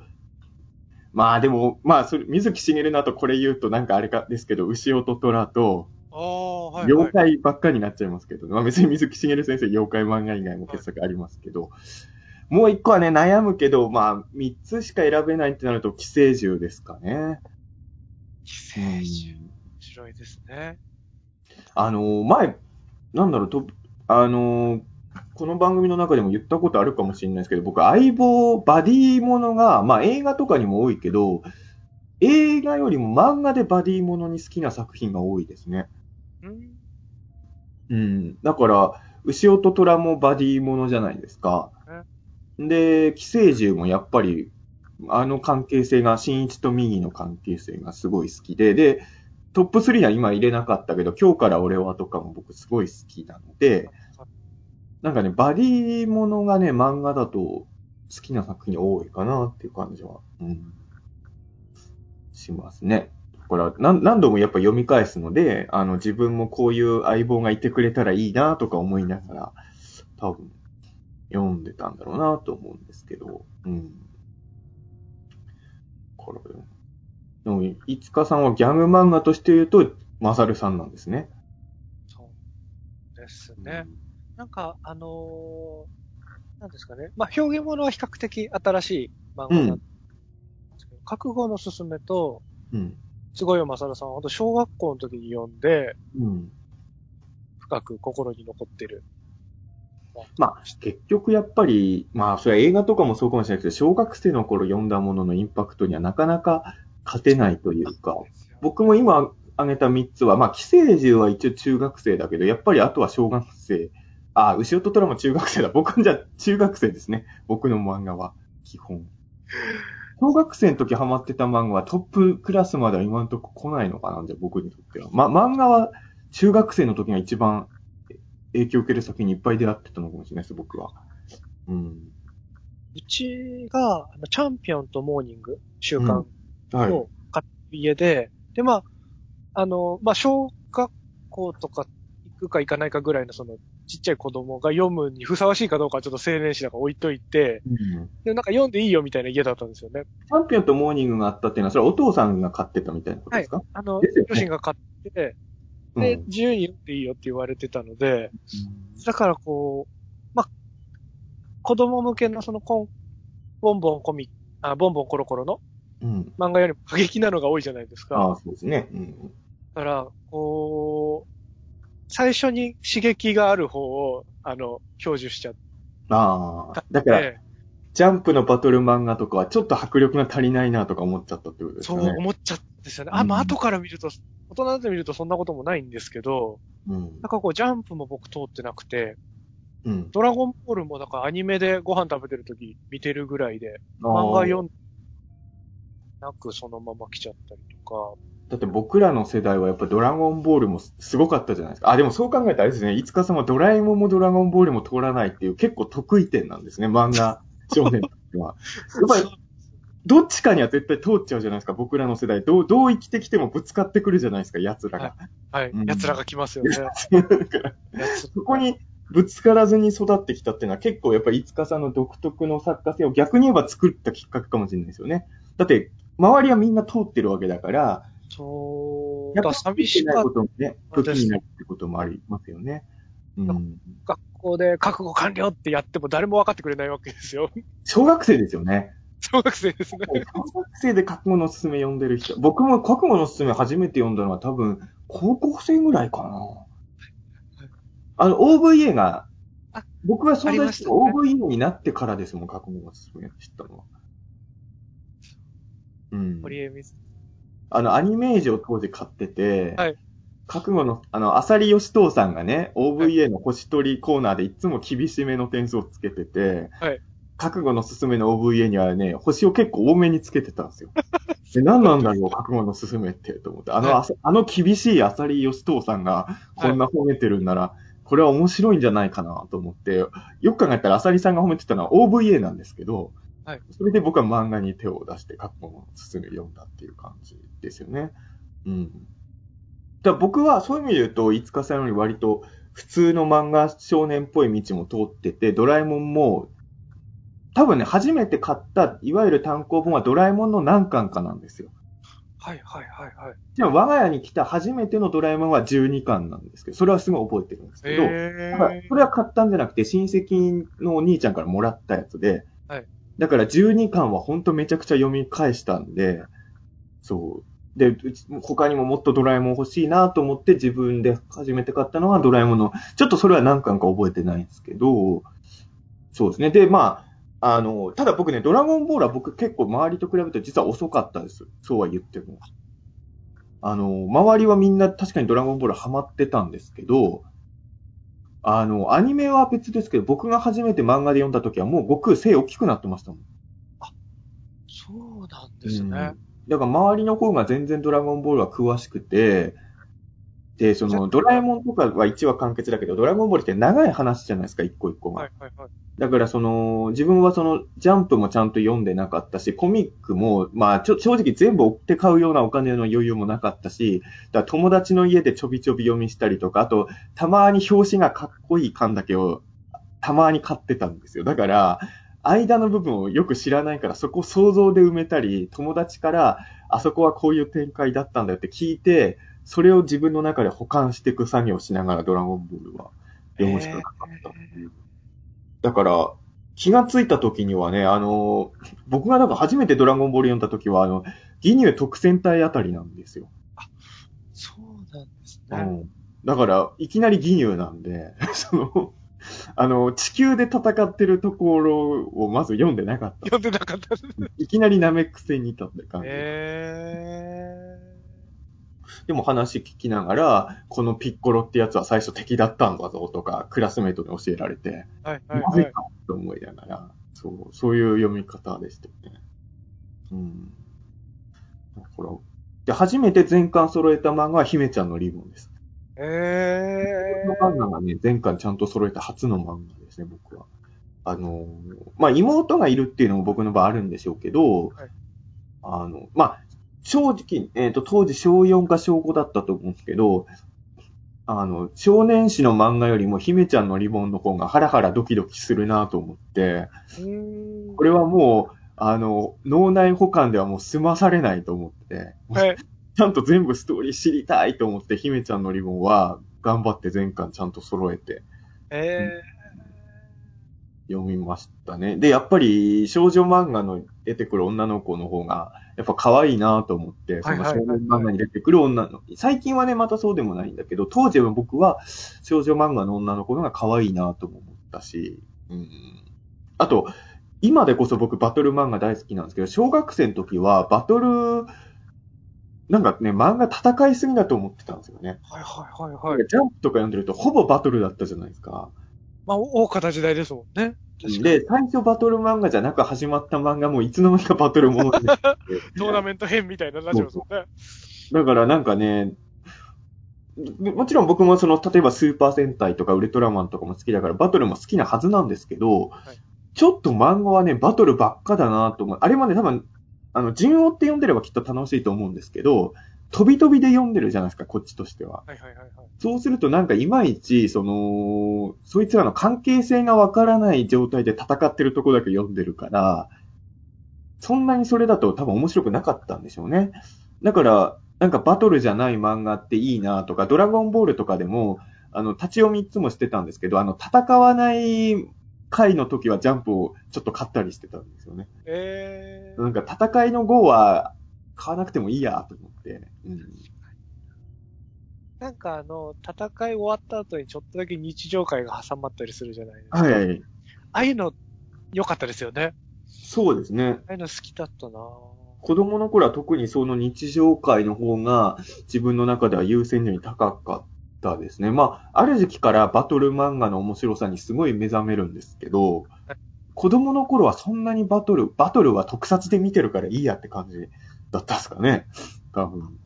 まあでも、まあそれ、水木しげるの後これ言うとなんかあれかですけど、牛音虎と、はい、は妖い。怪ばっかりになっちゃいますけど、まあ別に水木しげる先生妖怪漫画以外も傑作ありますけど、もう一個はね、悩むけど、まあ三つしか選べないってなると、寄生獣ですかね。寄生獣。面白いですね。あのー前、なんだろう、と、あのーこの番組の中でも言ったことあるかもしれないですけど、僕、相棒、バディものが、まあ映画とかにも多いけど、映画よりも漫画でバディものに好きな作品が多いですね。うん。うん。だから、牛音虎もバディものじゃないですか。で、寄生獣もやっぱり、あの関係性が、新一と右の関係性がすごい好きで、で、トップ3は今入れなかったけど、今日から俺はとかも僕すごい好きなので、なんかね、バディものがね、漫画だと好きな作品多いかなっていう感じは、うん、しますね。から、なん何度もやっぱ読み返すので、あの、自分もこういう相棒がいてくれたらいいなとか思いながら、多分、読んでたんだろうなと思うんですけど、うん。これ、でも、いつかさんはギャグ漫画として言うと、マサルさんなんですね。そうですね。なんか、あのーなんですかね。まあ、表現物は比較的新しい漫画なんですけど、覚悟のすすめと、うん。すごいよまさるさんは、本当小学校の時に読んで、うん。深く心に残ってる。まあ、結局やっぱり、まあ、それは映画とかもそうかもしれないけど、小学生の頃読んだもののインパクトにはなかなか勝てないというか、僕も今挙げた3つは、まあ、寄生獣は一応中学生だけど、やっぱりあとは小学生。あ、牛尾と虎も中学生だ。僕じゃ中学生ですね。僕の漫画は、基本。(laughs) 小学生の時ハマってた漫画はトップクラスまでは今のとこ来ないのかなじゃあ僕にとっては。ま、漫画は中学生の時が一番影響を受ける作品にいっぱい出会ってたのかもしれないです、僕は。うん。うちが、チャンピオンとモーニング、週刊はい。の買った家で、で、まあ、あの、まあ、小学校とか行くか行かないかぐらいのその、ちっちゃい子供が読むにふさわしいかどうかはちょっと青年誌だから置いといて、うんで、なんか読んでいいよみたいな家だったんですよね。チャンピオンとモーニングがあったっていうのは、それはお父さんが買ってたみたいなことですか、あの、ですよね両親が買って、うんで、自由に読んでいいよって言われてたので、だからこう、まあ、子供向けのそのコン、ボンボンコミ、あ、ボンボンコロコロのうん。漫画よりも過激なのが多いじゃないですか。ああ、そうですね。うん。だから、こう、最初に刺激がある方を、あの、享受しちゃっああた。だから、て、ジャンプのバトル漫画とかはちょっと迫力が足りないなとか思っちゃったってことですそう。思っちゃったんですよね。あ、うんまあ、後から見ると、大人で見るとそんなこともないんですけど、うん。なんかこう、ジャンプも僕通ってなくて、うん。ドラゴンボールもなんかアニメでご飯食べてる時見てるぐらいで、あ漫画ー読んなくそのまま来ちゃったりとか、だって僕らの世代はやっぱドラゴンボールもすごかったじゃないですか。あ、でもそう考えたらあれですね。いつかさんはドラえもんもドラゴンボールも通らないっていう結構得意点なんですね。漫画 (laughs) 少年は。やっぱりどっちかには絶対通っちゃうじゃないですか。僕らの世代。どう、どう生きてきてもぶつかってくるじゃないですか、奴らが。はい、うん奴らが来ますよね。だから奴そこにぶつからずに育ってきたっていうのは結構やっぱりいつかさんの独特の作家性を逆に言えば作ったきっかけかもしれないですよね。だって、周りはみんな通ってるわけだから、そう、だやっぱ寂しかっないこともね、そうです武器になるってこともありますよね。うん。た学校で覚悟完了ってやっても誰も分かってくれないわけですよ。小学生ですよね。小学生ですね。小学生で覚悟のすすめ読んでる人。僕も覚悟のすすめ初めて読んだのは多分、高校生ぐらいかな。あの、OVA があ、僕はそんなにありましたね OVA になってからですもん、覚悟のすすめ知ったのは。うん。堀江水。あの、アニメージを当時買ってて、はい。覚悟の、あの、アサリヨシトウさんがね、OVA の星取りコーナーでいつも厳しめの点数をつけてて、はい。覚悟のすすめの OVA にはね、星を結構多めにつけてたんですよ。(laughs) で何なんだろう、覚悟のすすめって、と思って。あの、はい。あさあの厳しいアサリヨシトウさんがこんな褒めてるんなら、これは面白いんじゃないかなと思って、よく考えたらアサリさんが褒めてたのは OVA なんですけど、はいそれで僕は漫画に手を出して覚悟のすすめ読んだっていう感じですよね。うん。だ僕はそういう意味で言うと、いつかさんより割と普通の漫画少年っぽい道も通ってて、ドラえもんも、多分ね、初めて買った、いわゆる単行本はドラえもんの何巻かなんですよ。はいはいはいはい。でも我が家に来た初めてのドラえもんは12巻なんですけど、それはすごい覚えてるんですけど、えだからそれは買ったんじゃなくて、親戚のお兄ちゃんからもらったやつで、はいだから12巻は本当めちゃくちゃ読み返したんで、そう。で、他にももっとドラえもん欲しいなと思って自分で初めて買ったのはドラえもんの、ちょっとそれは何巻か覚えてないんですけど、そうですね。で、まあ、あの、ただ僕ね、ドラゴンボールは僕結構周りと比べて実は遅かったです。そうは言っても。あの、周りはみんな確かにドラゴンボールハマってたんですけど、あの、アニメは別ですけど、僕が初めて漫画で読んだ時はもう悟空背大きくなってましたもん。そうなんですね。だから周りの方が全然ドラゴンボールは詳しくて、で、その、ドラえもんとかは1話完結だけど、ドラゴンボールって長い話じゃないですか、一個一個が。はいはいはい。だからその、自分はその、ジャンプもちゃんと読んでなかったし、コミックも、まあ、ちょ、正直全部追って買うようなお金の余裕もなかったし、だから友達の家でちょびちょび読みしたりとか、あと、たまに表紙がかっこいい缶だけを、たまに買ってたんですよ。だから、間の部分をよく知らないから、そこを想像で埋めたり、友達から、あそこはこういう展開だったんだよって聞いて、それを自分の中で保管していく作業をしながらドラゴンボールは読むしかなかったっていう。だから、気がついた時にはね、あの、僕がなんか初めてドラゴンボール読んだ時は、あの、ギニュー特戦隊あたりなんですよ。そうなんですね。うん。だから、いきなりギニューなんで、(laughs) その、あの、地球で戦ってるところをまず読んでなかった。読んでなかったです。いきなりナメック星にいたって感じ。えでも話聞きながら、このピッコロってやつは最初敵だったんだぞとか、クラスメイトに教えられて、ー。はいはいはい。なぜかと思いながら、そう、そういう読み方でしたね。うん。だから、で、初めて全巻揃えた漫画は姫ちゃんのリボンです。えこの漫画がね、全巻ちゃんと揃えた初の漫画ですね、僕は。あのー、まあ、妹がいるっていうのも僕の場合あるんでしょうけど、はいあの、まあ、正直、えっ、と、当時小4か小5だったと思うんですけど、あの、少年誌の漫画よりも姫ちゃんのリボンの方がハラハラドキドキするなと思って。これはもう、あの、脳内保管ではもう済まされないと思って、はい。(laughs) ちゃんと全部ストーリー知りたいと思って、姫ちゃんのリボンは頑張って全巻ちゃんと揃えてえ読みましたね。で、やっぱり少女漫画の出てくる女の子の方が、やっぱ可愛いなと思って、その少はいはいはい年漫画に出てくる女の、最近はね、またそうでもないんだけど、当時は僕は少女漫画の女の子の方が可愛いなとも思ったし、うん。あと、今でこそ僕バトル漫画大好きなんですけど、小学生の時はバトル、なんかね、漫画戦いすぎだと思ってたんですよね。ー。はいはいはいはい。ジャンプとか読んでるとほぼバトルだったじゃないですか。まあ、大方時代ですもんね。で、最初バトル漫画じゃなく始まった漫画もいつの間にかバトルものになって (laughs) トーナメント編みたいなラジオですもんね。だからなんかね、もちろん僕もその、例えばスーパー戦隊とかウルトラマンとかも好きだからバトルも好きなはずなんですけど、はいちょっと漫画はね、バトルばっかだなと思う。あれまで多分、あの、順をって読んでればきっと楽しいと思うんですけど、飛び飛びで読んでるじゃないですか、こっちとしては。はいはいはいはい。そうするとなんかいまいち、その、そいつらの関係性がわからない状態で戦ってるとこだけ読んでるから、そんなにそれだと多分面白くなかったんでしょうね。だから、なんかバトルじゃない漫画っていいなとか、ドラゴンボールとかでも、あの、立ち読みいつもしてたんですけど、あの、戦わない回の時はジャンプをちょっと買ったりしてたんですよね。えー。なんか戦いの号は買わなくてもいいやと思って。うんなんかあの、戦い終わった後にちょっとだけ日常会が挟まったりするじゃないですか。あはい。あいうの、良かったですよね。そうですね。ああいうの好きだったな子供の頃は特にその日常会の方が自分の中では優先順位高かったですね。まあ、ある時期からバトル漫画の面白さにすごい目覚めるんですけど、子供の頃はそんなにバトル、バトルは特撮で見てるからいいやって感じだったんですかね。多分。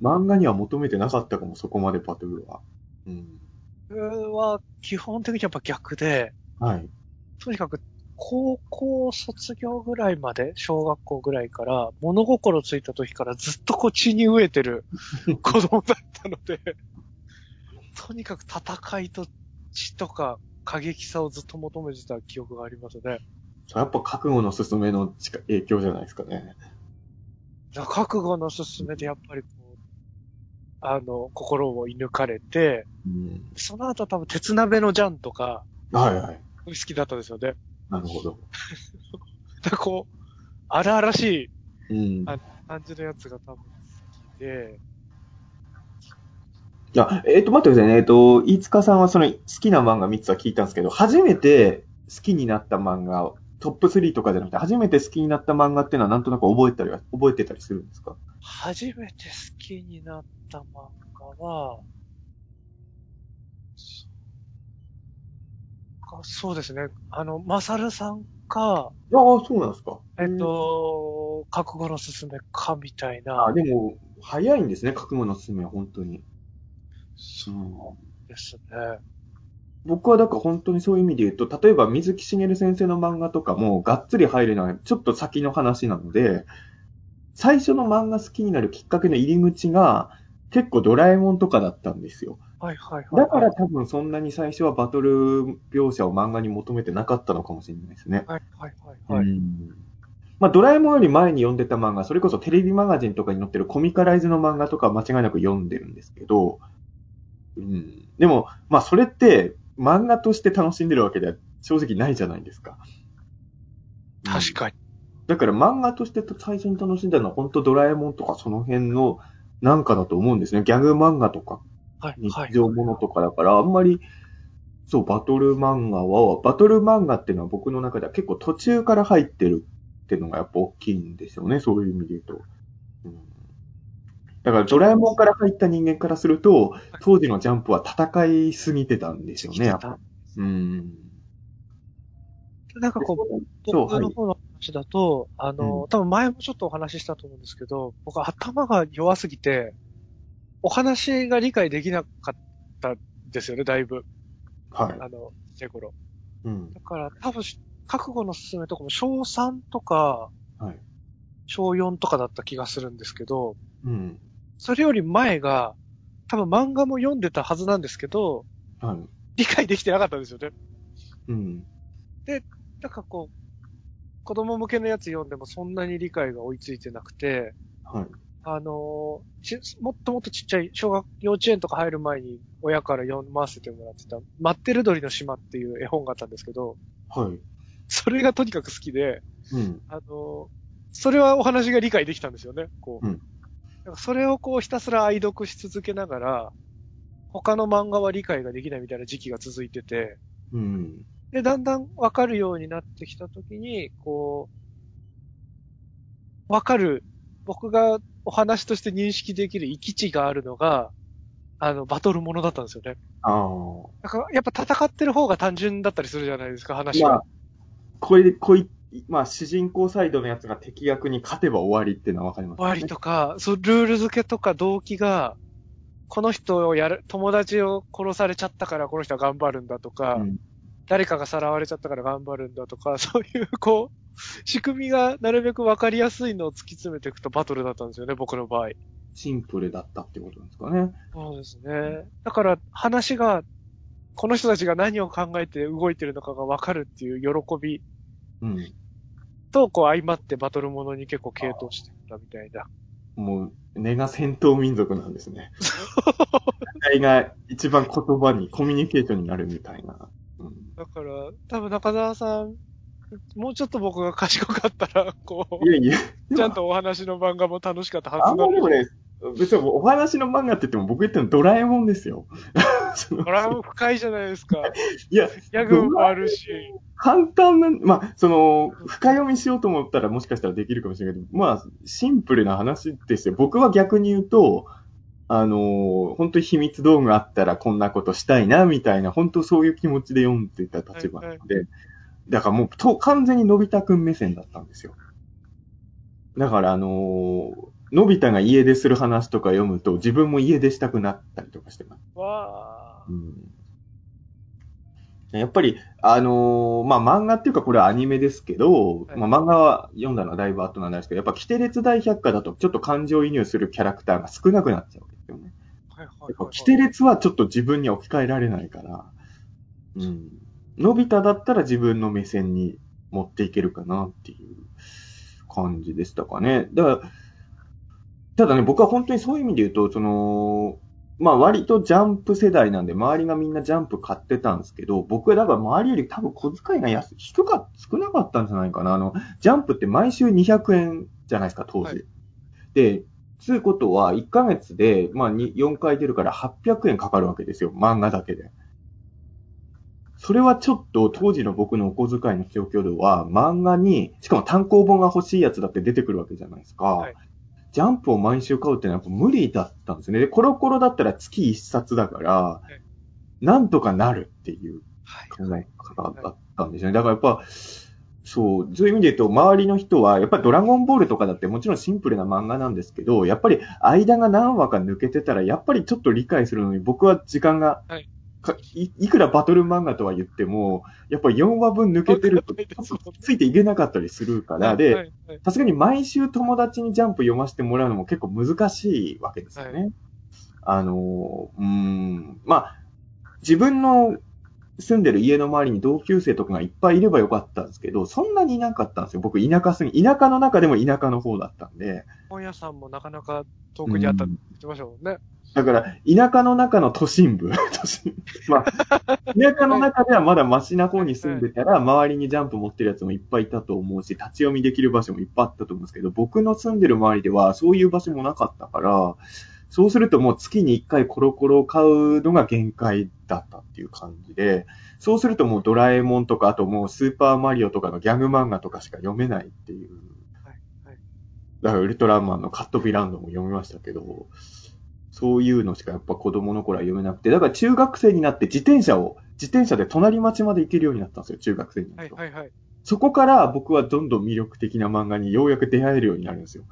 漫画には求めてなかったかも、そこまでバトルは。うん。僕は基本的にやっぱ逆で、はい。とにかく高校卒業ぐらいまで、小学校ぐらいから、物心ついた時からずっとこう血に飢えてる (laughs) 子供だったので、とにかく戦いと血とか過激さをずっと求めてた記憶がありますね。やっぱ覚悟の進めの近影響じゃないですかね。覚悟の進めでやっぱりこう、あの、心を射抜かれて、うん。その後多分鉄鍋のジャンとか、はいはい。好きだったんですよね。なるほど。(laughs) で、こう、荒々しいうん。あ感じのやつが多分好きで、あ、えっ、と、待ってくださいね。えっ、と、飯塚さんはその好きな漫画3つは聞いたんですけど、初めて好きになった漫画、トップ3とかじゃなくて、初めて好きになった漫画っていうのはなんとなく覚えたりは、覚えてたりするんですか？初めて好きになった漫画は、そうそうですね。あの、マサルさんか、ああ、そうなんですか。えっと、覚悟のすすめかみたいなあ、。でも、早いんですね、覚悟の進めは、本当に。そうですね。僕はだから本当にそういう意味で言うと、例えば水木しげる先生の漫画とかもがっつり入るのはちょっと先の話なので、最初の漫画好きになるきっかけの入り口が結構ドラえもんとかだったんですよ。はいはいはい。だから多分そんなに最初はバトル描写を漫画に求めてなかったのかもしれないですね。はいはいはいはい。うんまあ、ドラえもんより前に読んでた漫画、それこそテレビマガジンとかに載ってるコミカライズの漫画とかは間違いなく読んでるんですけど、うん。でも、まあ、それって漫画として楽しんでるわけでは正直ないじゃないですか。確かに。だから漫画として最初に楽しんだのは本当ドラえもんとかその辺のなんかだと思うんですね。ギャグ漫画とかはい日はい。常ものとかだから、あんまり、そう、バトル漫画は、バトル漫画っていうのは僕の中では結構途中から入ってるっていうのがやっぱ大きいんですよね、そういう意味で言うと。うん、だからドラえもんから入った人間からすると、当時のジャンプは戦いすぎてたんですよね、やっぱ。うん。なんかこう、僕の。方の話だと、あの、多分前もちょっとお話ししたと思うんですけど、僕頭が弱すぎて、お話が理解できなかったんですよね、だいぶ。はい。あの、ちっ頃。うん。だから多分、覚悟の進めとかも小3とか、はい。小4とかだった気がするんですけど、うん。それより前が、多分漫画も読んでたはずなんですけど、はい。理解できてなかったんですよね。うん。なんかこう、子供向けのやつ読んでもそんなに理解が追いついてなくて、はい。あのーち、もっともっとちっちゃい、小学、幼稚園とか入る前に親から読ませてもらってた、待ってる鳥の島っていう絵本があったんですけど、はい。それがとにかく好きで、うん。あのーそれはお話が理解できたんですよね、こう。うんなんかそれをこうひたすら愛読し続けながら、他の漫画は理解ができないみたいな時期が続いてて、うん。で、だんだんわかるようになってきたときに、こう、わかる、僕がお話として認識できる行き地があるのが、あの、バトルものだったんですよね。ああ。だから、やっぱ戦ってる方が単純だったりするじゃないですか、話が。まあ、ここい、まあ、主人公サイドのやつが敵役に勝てば終わりっていうのはわかります、ね。終わりとか、そう、ルール付けとか動機が、この人をやる、友達を殺されちゃったからこの人は頑張るんだとか、うん誰かがさらわれちゃったから頑張るんだとか、(laughs) そういう、こう、仕組みがなるべくわかりやすいのを突き詰めていくとバトルだったんですよね、僕の場合。シンプルだったってことなんですかね。そうですね。だから、話が、この人たちが何を考えて動いてるのかがわかるっていう喜びうん。と、こう相まってバトルものに結構傾倒してたみたいな。もう、根が戦闘民族なんですね。(laughs) 戦いが一番言葉に、コミュニケーションになるみたいな。うん、だから、多分中澤さん、もうちょっと僕が賢かったら、こいやいや、う、ちゃんとお話の漫画も楽しかったあはずなんで。んまでもね、別にお話の漫画って言っても僕言ってるのドラえもんですよ。そのこれは深いじゃないですか。(laughs) いや、ギャグもあるし。簡単な、まあ、その、深読みしようと思ったらもしかしたらできるかもしれないけど、まあ、シンプルな話ですよ。僕は逆に言うと、あの、本当に秘密道具あったらこんなことしたいな、みたいな、本当そういう気持ちで読んでた立場なので、だからもうと、完全にのび太くん目線だったんですよ。だから、あの、のび太が家出する話とか読むと、自分も家出したくなったりとかしてます。わーうんやっぱり、あのーまあ、漫画っていうかこれはアニメですけど、はいまあ、漫画は読んだのはだいぶ後なんですけど、やっぱ、キテレツ大百科だとちょっと感情移入するキャラクターが少なくなっちゃうんですよね。はいはいはいはい。ぱキテレツはちょっと自分に置き換えられないから、うん。のび太だったら自分の目線に持っていけるかなっていう感じでしたかね。だから、ただね、僕は本当にそういう意味で言うと、その、まあ割とジャンプ世代なんで、周りがみんなジャンプ買ってたんですけど、僕はだから周りより多分小遣いが安低か、少なかったんじゃないかな。あの、ジャンプって毎週200円じゃないですか、当時。はいで、つうことは、1ヶ月で、まあ、に4回出るから800円かかるわけですよ、漫画だけで。それはちょっと当時の僕のお小遣いの状況では、漫画に、しかも単行本が欲しいやつだって出てくるわけじゃないですか。はいジャンプを毎週買うってのはやっぱ無理だったんですよね。で、コロコロだったら月1冊だから、なんとかなるっていうはい考え方だったんですよね。だからやっぱ、そう、そういう意味で言うと、周りの人は、やっぱりドラゴンボールとかだってもちろんシンプルな漫画なんですけど、やっぱり間が何話か抜けてたら、やっぱりちょっと理解するのに僕は時間が、はいかいいくらバトル漫画とは言っても、やっぱり4話分抜けてると、(laughs) ついていけなかったりするから、はで、いはいさすがに毎週友達にジャンプ読ませてもらうのも結構難しいわけですよね。あの、うーん、まあ、自分の住んでる家の周りに同級生とかがいっぱいいればよかったんですけど、そんなにいなかったんですよ。僕田舎すぎ、田舎の中でも田舎の方だったんで。本屋さんもなかなか遠くにあったって言ってましたもんね。だから、田舎の中の都心部。(laughs) 都心まあ、田舎の中ではまだマシな方に住んでたら、周りにジャンプ持ってるやつもいっぱいいたと思うし、立ち読みできる場所もいっぱいあったと思うんですけど、僕の住んでる周りではそういう場所もなかったから、そうするともう月に1回コロコロを買うのが限界だったっていう感じで、そうするともうドラえもんとか、あともうスーパーマリオとかのギャグ漫画とかしか読めないっていう。はいはいだからウルトラマンのカットビランドも読みましたけど、そういうのしかやっぱ子供の頃は読めなくて、だから中学生になって自転車を、自転車で隣町まで行けるようになったんですよ、中学生になると。はいはいはい。そこから僕はどんどん魅力的な漫画にようやく出会えるようになるんですよ。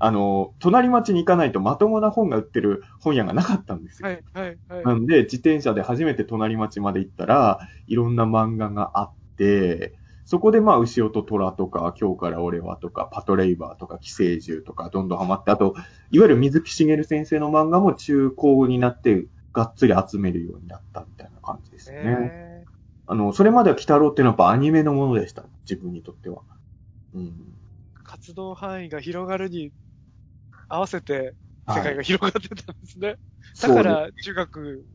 あの、隣町に行かないとまともな本が売ってる本屋がなかったんですよ。はいはいはい。なんで、自転車で初めて隣町まで行ったら、いろんな漫画があって、そこでまあ、牛尾と虎とか、今日から俺はとか、パトレイバーとか、寄生獣とか、どんどんハマって、あと、いわゆる水木しげる先生の漫画も中高になって、がっつり集めるようになったみたいな感じですね。えあの、それまでは鬼太郎っていうのはやっぱアニメのものでした。自分にとっては。うん。ー活動範囲が広がるに合わせて世はい界が広がってたんですね。そうだから中学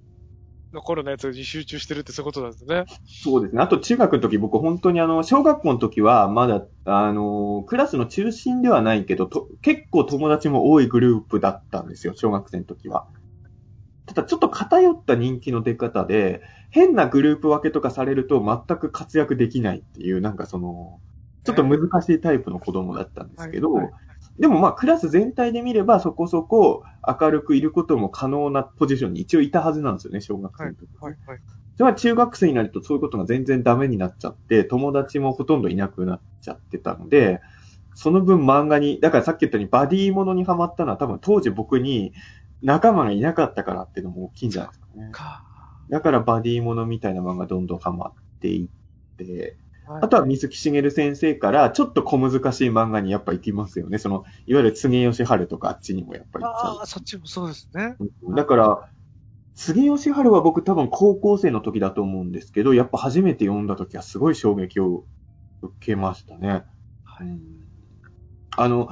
の頃のやつに集中してるってそういうことなんですね。そうですね。あと中学の時僕本当にあの、小学校の時はまだ、あの、クラスの中心ではないけど、と結構友達も多いグループだったんですよ、小学生の時は。ただちょっと偏った人気の出方で、変なグループ分けとかされると全く活躍できないっていう、なんかその、ちょっと難しいタイプの子供だったんですけど、はいはいでもまあクラス全体で見ればそこそこ明るくいることも可能なポジションに一応いたはずなんですよね、小学生の時。はいはい。それは中学生になるとそういうことが全然ダメになっちゃって、友達もほとんどいなくなっちゃってたので、その分漫画に、だからさっき言ったようにバディものにハマったのは多分当時僕に仲間がいなかったからっていうのも大きいんじゃないですかね。か。だからバディものみたいな漫画どんどんハマっていって、はいあとは水木しげる先生からちょっと小難しい漫画にやっぱ行きますよね。その、いわゆる柘義春とかあっちにもやっぱりああ、そっちもそうですね。うんだから、杉義春は僕多分高校生の時だと思うんですけど、やっぱ初めて読んだ時はすごい衝撃を受けましたね。うんあの、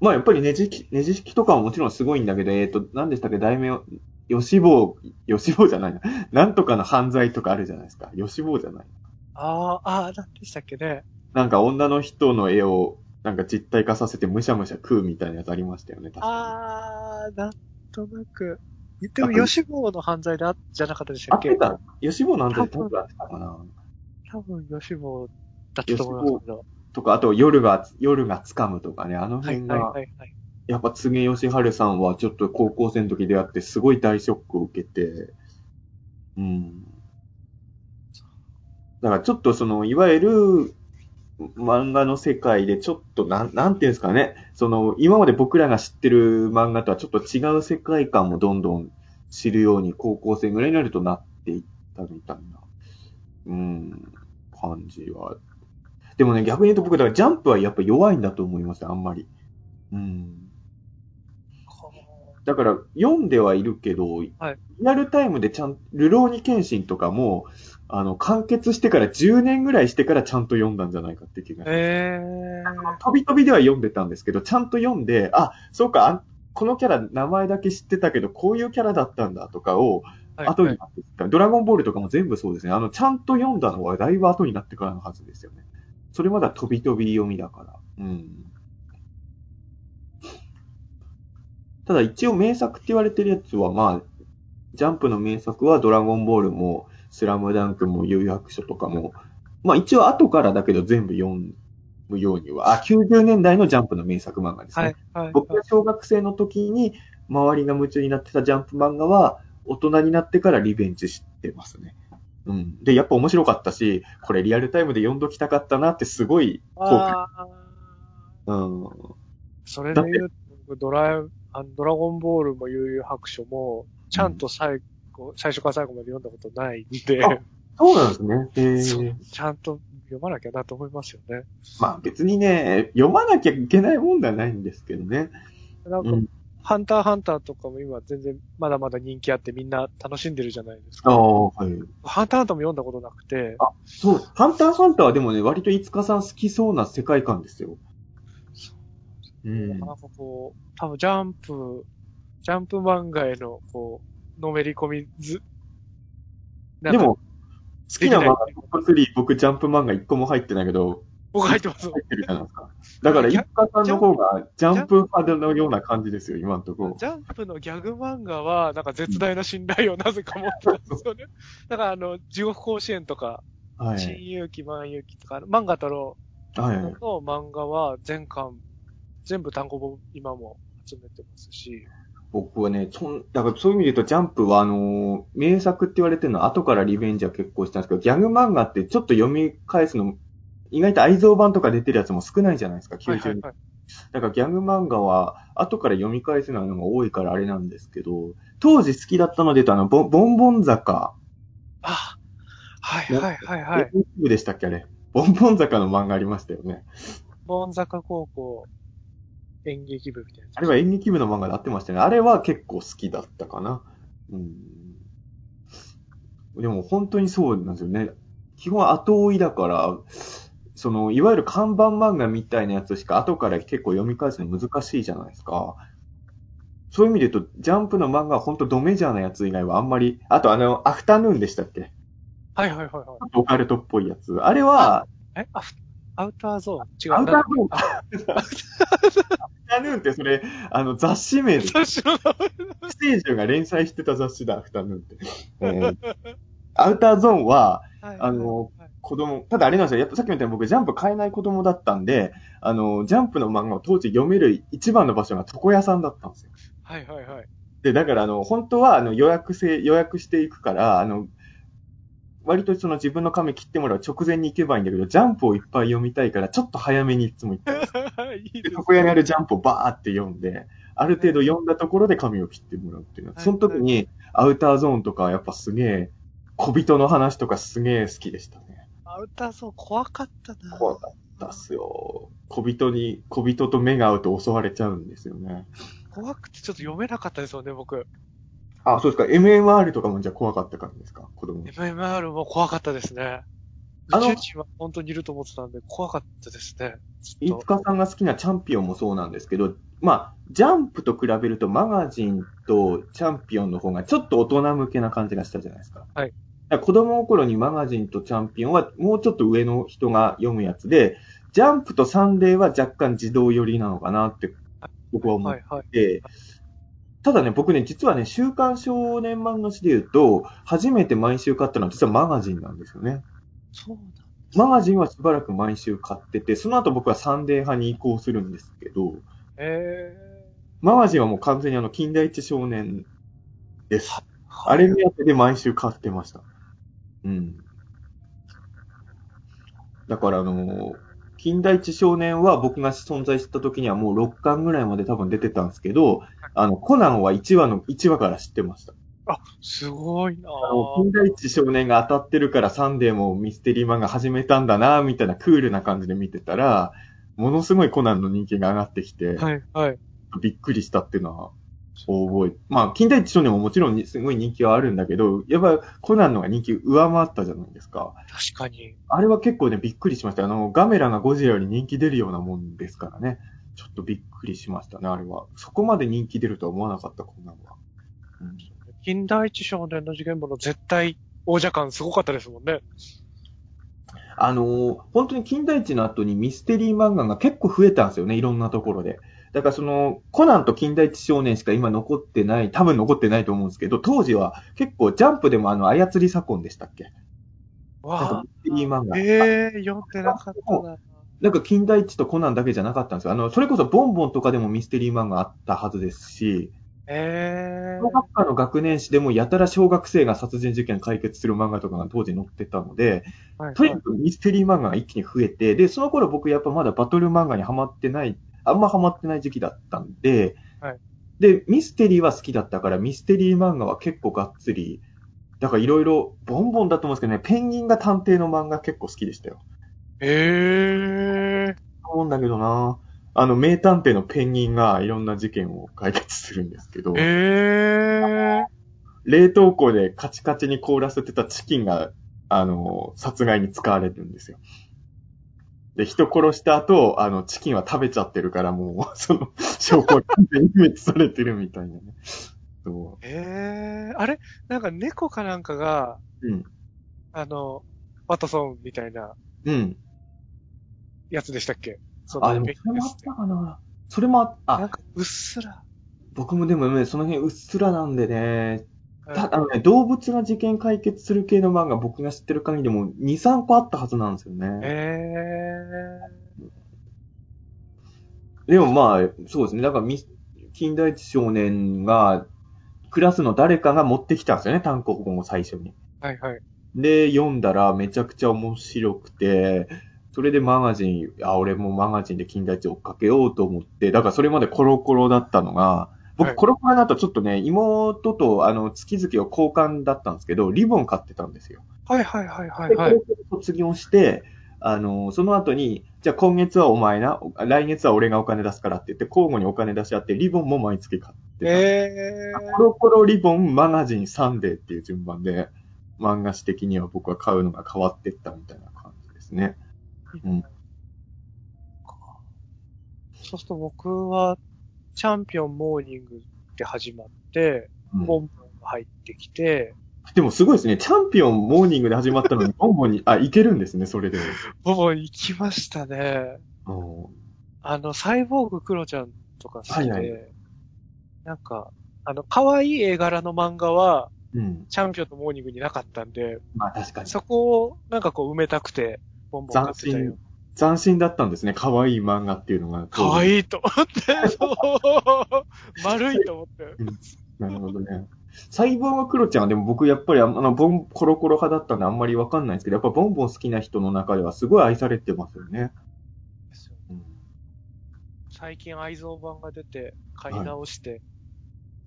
まあやっぱりねじき、ねじ式とかももちろんすごいんだけど、えっ、と、何でしたっけ、題名を、吉坊、吉坊じゃないな。なんとかの犯罪とかあるじゃないですか。吉坊じゃない。ああ、ああ、なんでしたっけね。なんか女の人の絵を、なんか実体化させてむしゃむしゃ食うみたいなやつありましたよね、確かああ、なんとなく。でも、吉坊の犯罪であ、じゃなかったでしに。たっけ？合ってた吉坊なんて多分あってたかな。多分、吉坊だったと思いますけど。とか、あと夜が、夜が掴むとかね、あのはい、辺はい、はが、い、はい。やっぱ柘義春さんはちょっと高校生の時出会ってすごい大ショックを受けて、うん。だからちょっとその、いわゆる漫画の世界でちょっとなん、なんていうんですかね、その、今まで僕らが知ってる漫画とはちょっと違う世界観もどんどん知るように高校生ぐらいになるとなっていったみたいな、うん、感じは。でもね、逆に言うと僕、だからジャンプはやっぱ弱いんだと思います、あんまり。うん。だから、読んではいるけど、はいリアルタイムでちゃん、ルローニケンシンとかも、あの、完結してから10年ぐらいしてからちゃんと読んだんじゃないかって気がします。ええ飛び飛びでは読んでたんですけど、ちゃんと読んで、あ、そうか、あこのキャラ名前だけ知ってたけど、こういうキャラだったんだとかを、はい後になってきた。ドラゴンボールとかも全部そうですね。あの、ちゃんと読んだのはだいぶ後になってからのはずですよね。それまでは飛び飛び読みだから。うん。ただ一応名作って言われてるやつは、まあ、ジャンプの名作はドラゴンボールも、スラムダンクも、悠々白書とかも、まあ一応後からだけど全部読むようには、あ、90年代のジャンプの名作漫画ですね。はい、はい。僕が小学生の時に周りが夢中になってたジャンプ漫画は、大人になってからリベンジしてますね。うん。で、やっぱ面白かったし、これリアルタイムで読んどきたかったなってすごい後悔。うん。それで言うと、僕ドラドラゴンボールも悠々白書も、ちゃんと最後、最初から最後まで読んだことないんで、あそうなんですね。ちゃんと読まなきゃなと思いますよね。まあ別にね、読まなきゃいけないもんではないんですけどね。なんか、うん。ハンターハンターとかも今全然まだまだ人気あってみんな楽しんでるじゃないですか。ああ、はい。ハンターハンターも読んだことなくて、そう、ハンターハンターはでもね、割といつかさん好きそうな世界観ですよ。うん。なんかこう、多分ジャンプ、ジャンプ漫画へのこう、のめり込みず、でも、好きな漫画トップ3、僕ジャンプ漫画1個も入ってないけど、僕入ってます。入ってるじゃないですか。だから、いつかさんの方がジャンプ派のような感じですよ、今のところ。ジャンプのギャグ漫画は、なんか絶大な信頼をなぜか持ってたんですよね。だからあの、地獄甲子園とか、新はい。勇気、万勇気とか、漫画太郎はい。の漫画は全巻、全部単行本今も集めてますし、僕はね、そん、だからそういう意味で言うと、ジャンプはあのー名作って言われてるのは後からリベンジは結構したんですけど、ギャグ漫画ってちょっと読み返すの、意外と愛蔵版とか出てるやつも少ないじゃないですか、90年。はいはいはい。だからギャグ漫画は後から読み返すのが多いからあれなんですけど、当時好きだったので言うとあの、ボンボンボン坂。あ、はいはいはいはい。でしたっけあれ。ボンボン坂の漫画ありましたよね。ボン坂高校演劇部みたいな。あれは演劇部の漫画であってましたね。あれは結構好きだったかな。うん。でも本当にそうなんですよね。基本後追いだから、その、いわゆる看板漫画みたいなやつしか後から結構読み返すの難しいじゃないですか。そういう意味で言うと、ジャンプの漫画は本当ドメジャーなやつ以外はあんまり、あとあの、アフタヌーンでしたっけ？はいはいはいはい。オカルトっぽいやつ。あれは、え？アフアウターゾーン？違う。アウターゾーンか。アフタヌーンってそれ、あの、雑誌名です。か知らないステージが連載してた雑誌だ、アフタヌーンって。えーアウターゾーンは、はいあのはい子供、ただあれなんですよ。やっぱさっきみたいに僕ジャンプ買えない子供だったんで、あの、ジャンプの漫画を当時読める一番の場所が床屋さんだったんですよ。はいはいはい。で、だからあの、本当はあの予約制、予約していくから、あの、割とその自分の紙切ってもらう直前に行けばいいんだけど、ジャンプをいっぱい読みたいから、ちょっと早めにいつも行ってます。で、(laughs) いいです床屋にあるジャンプをバーって読んで、ある程度読んだところで紙を切ってもらうっていうのは、はいその時にアウターゾーンとかやっぱすげえ、小人の話とかすげえ好きでしたね。アウターゾーン怖かったな。怖かったっすよ。小人に、小人と目が合うと襲われちゃうんですよね。怖くてちょっと読めなかったですよね、僕。あ、そうですか。MMR とかもじゃあ怖かった感じですか？子供。MMR も怖かったですね。宇宙人は本当にいると思ってたんで、怖かったですね。飯塚さんが好きなチャンピオンもそうなんですけど、まあ、ジャンプと比べるとマガジンとチャンピオンの方がちょっと大人向けな感じがしたじゃないですか。はい。子供の頃にマガジンとチャンピオンはもうちょっと上の人が読むやつで、ジャンプとサンデーは若干児童寄りなのかなって僕は思っはいはい。て、ただね、僕ね、実はね、週刊少年漫画誌で言うと、初めて毎週買ったのは実はマガジンなんですよね。そうなんマガジンはしばらく毎週買ってて、その後僕はサンデー派に移行するんですけど、えマガジンはもう完全にあの、金田一少年です。ー。あれ目当てで毎週買ってました。うん。だからあの、近代一少年は僕が存在した時にはもう6巻ぐらいまで多分出てたんですけど、あの、コナンは1話の、1話から知ってました。あ、すごいなあの、近代一少年が当たってるからサンデーもミステリー漫画始めたんだな、みたいなクールな感じで見てたら、ものすごいコナンの人気が上がってきて、はい、はい。びっくりしたっていうのは、覚え、まあ、近代一少年ももちろんにすごい人気はあるんだけど、やっぱコナンのが人気上回ったじゃないですか。確かに。あれは結構ね、びっくりしました。あの、ガメラがゴジラより人気出るようなもんですからね。ちょっとびっくりしましたね、あれは。そこまで人気出るとは思わなかった、コナンは。うん近代一少年の事件簿の絶対王者感すごかったですもんね。あのー本当に近代一の後にミステリー漫画が結構増えたんですよね、いろんなところで。だからその、コナンと近代一少年しか今残ってない、多分残ってないと思うんですけど、当時は結構ジャンプでもあの、操り左近でしたっけ？わミステリー漫あ。画。ええー、読んでなかったな。なんか近代一とコナンだけじゃなかったんですよ。あの、それこそボンボンとかでもミステリー漫画あったはずですし、え小学科の学年誌でもやたら小学生が殺人事件解決する漫画とかが当時載ってたので、ー。はいとにかくミステリー漫画が一気に増えて、で、その頃僕やっぱまだバトル漫画にハマってない、あんまハマってない時期だったんで、はいで、ミステリーは好きだったから、ミステリー漫画は結構がっつり、だからいろいろ、ボンボンだと思うんですけどね、ペンギンが探偵の漫画結構好きでしたよ。えー。思うんだけどなあの、名探偵のペンギンがいろんな事件を解決するんですけど、えー。冷凍庫でカチカチに凍らせてたチキンが、あの、殺害に使われるんですよ。で、人殺した後、あの、チキンは食べちゃってるから、もう、(laughs) その、証拠が完全に滅されてるみたいなね。そえー。あれ？なんか猫かなんかが、う。うん。あの、ワトソンみたいなうん。やつでしたっけ？そあ、でも、それもあったかな。それもあ、あ、なんか、うっすら。僕もでもね、その辺うっすらなんでね、はいたあのね、動物が事件解決する系の漫画僕が知ってる限りでも2、3個あったはずなんですよね。えでもまあ、そうですね。だからミス、近代一少年が、クラスの誰かが持ってきたんですよね、単行本を最初に。ー。はいはい。で、読んだらめちゃくちゃ面白くて、それでマガジン、あ、俺もマガジンで近代一追っかけようと思って、だからそれまでコロコロだったのが、はい僕コロコロだとちょっとね、妹とあの、月々を交換だったんですけど、リボン買ってたんですよ。はいはいはいはいで、はい。高校卒業して、あの、その後に、じゃあ今月はお前な、来月は俺がお金出すからって言って、交互にお金出し合って、リボンも毎月買ってた。えコロコロリボン、マガジン、サンデーっていう順番で、漫画史的には僕は買うのが変わってったみたいな感じですね。うん。ー。そうすると僕は、チャンピオンモーニングって始まって、うんボンボンが入ってきて、でもすごいですね。チャンピオンモーニングで始まったのに、(laughs) ボンボンに、あ、いけるんですね、それで。ボンボン行きましたね。うんあの、サイボーグクロちゃんとか好きで、はいはいなんか、あの、可愛い絵柄の漫画は、うん。チャンピオンとモーニングになかったんで、まあ確かに。そこをなんかこう埋めたくて、ボンボン買ってたよ。斬新だったんですね。可愛い漫画っていうのが。可い。(laughs) 愛いと思って、そう、丸いと思って。なるほどね。サイボーグクロちゃんはでも僕やっぱりあの、ボン、コロコロ派だったんであんまりわかんないんですけど、やっぱボンボン好きな人の中ではすごい愛されてますよね。うん最近愛蔵版が出て、買い直して、なん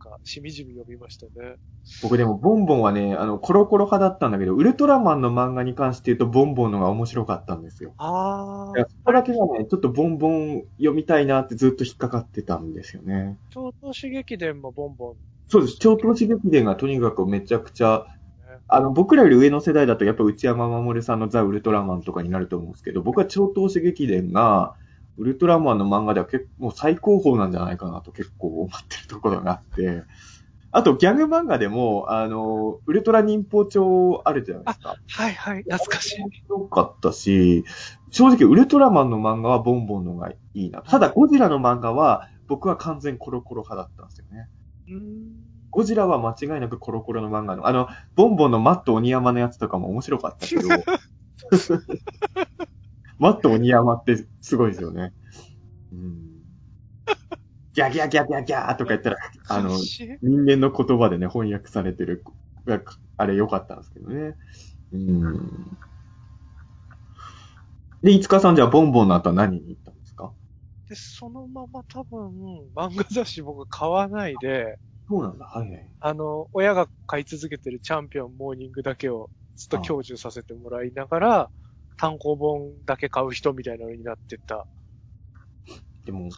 か、しみじみ読みましたね。僕でもボンボンはね、あの、コロコロ派だったんだけど、ウルトラマンの漫画に関して言うとボンボンのが面白かったんですよ。あいやそこだけがね、ちょっとボンボン読みたいなってずっと引っかかってたんですよね。京都刺激伝もボンボン。そうです。超投資劇伝がとにかくめちゃくちゃね、あの、僕らより上の世代だとやっぱ内山守さんのザ・ウルトラマンとかになると思うんですけど、僕は超投資劇伝が、ウルトラマンの漫画では結構最高峰なんじゃないかなと結構思ってるところがあって、あとギャグ漫画でも、あの、ウルトラ忍法帳あるじゃないですか。はいはい、懐かしい。面白かったし、正直ウルトラマンの漫画はボンボンのがいいな。ただゴジラの漫画は僕は完全コロコロ派だったんですよね。ん。ゴジラは間違いなくコロコロの漫画の、あの、ボンボンのマット鬼山のやつとかも面白かったけど、(laughs) マット鬼山ってすごいですよね。うん。ギャギャギャギャギャーとか言ったら、あの人間の言葉でね、翻訳されてる、があれ良かったんですけどね。うん。で、いつかさんじゃあボンボンの後は何に行ったんですか？で、そのまま多分、漫画雑誌僕買わないで、そうなんだ。はいはい。あの、親が買い続けてるチャンピオンモーニングだけをずっと享受させてもらいながら、単行本だけ買う人みたいなのになってたでも、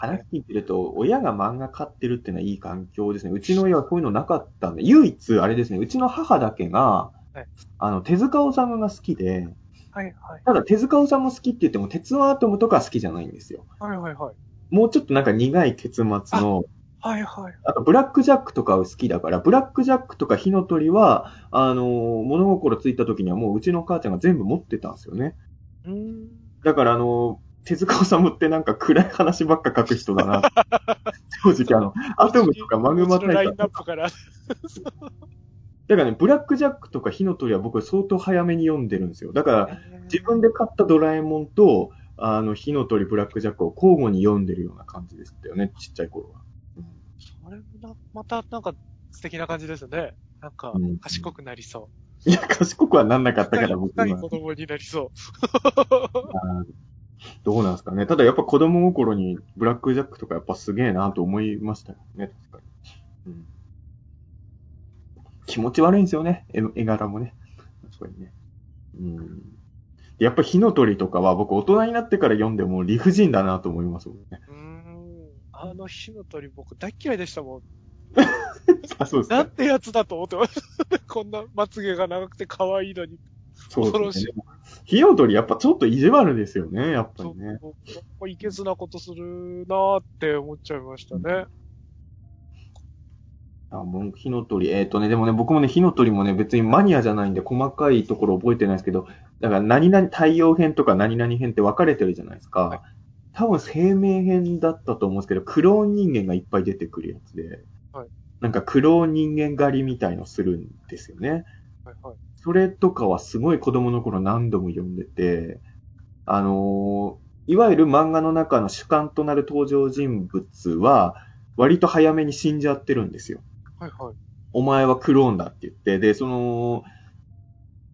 話ね。聞いてると、親が漫画買ってるっていうのはいい環境ですね。うちの親はこういうのなかったんで、唯一、あれですね、うちの母だけが、はいあの、手塚治虫が好きで、はいはい。ただ手塚治虫好きって言っても、鉄腕アトムとか好きじゃないんですよ。はいはいはい。もうちょっとなんか苦い結末の、はいはい。あと、ブラックジャックとか好きだから、ブラックジャックとか火の鳥は、あのー物心ついた時にはもううちの母ちゃんが全部持ってたんですよね。うーん。だから、あのー手塚治虫ってなんか暗い話ばっか書く人だな。(laughs) 正直あの、アトムとかマグマラインナップから。だからね、ブラックジャックとか火の鳥は僕相当早めに読んでるんですよ。だから、自分で買ったドラえもんと、あの、火の鳥、ブラックジャックを交互に読んでるような感じでしたよね、ちっちゃい頃は。うんそこれもな、またなんか素敵な感じですね。なんかうん、賢くなりそいや、賢くはなんなかっう。たから僕は子。供になりそう。(laughs) どうなんですかね。ただやっぱ子供心にブラックジャックとかやっぱすげえなと思いましたよね、確かに。うん、気持ち悪いんですよね、絵絵柄もね。確かにね。うん。やっぱ火の鳥とかは僕大人になってから読んでも理不尽だなと思いますもんね。うーん。あの火の鳥僕大嫌いでしたもん。(laughs) あ、そうですかなん。てやつだと思ってました。こんなまつげが長くて可愛いのに。そう。火の鳥やっぱちょっと意地悪ですよね、やっぱそう、りね。なんかいけずなことするなーって思っちゃいましたね。あ、もう火の鳥。えっ、とね、でもね、僕もね、火の鳥もね、別にマニアじゃないんで細かいところ覚えてないですけど、だから何々、太陽編とか何々編って分かれてるじゃないですか。はい多分生命編だったと思うんですけど、クローン人間がいっぱい出てくるやつで、はいなんかクローン人間狩りみたいのするんですよね。はいはい。それとかはすごい子供の頃何度も読んでて、あのーいわゆる漫画の中の主観となる登場人物は、割と早めに死んじゃってるんですよ。はいはい。お前はクローンだって言って、で、その、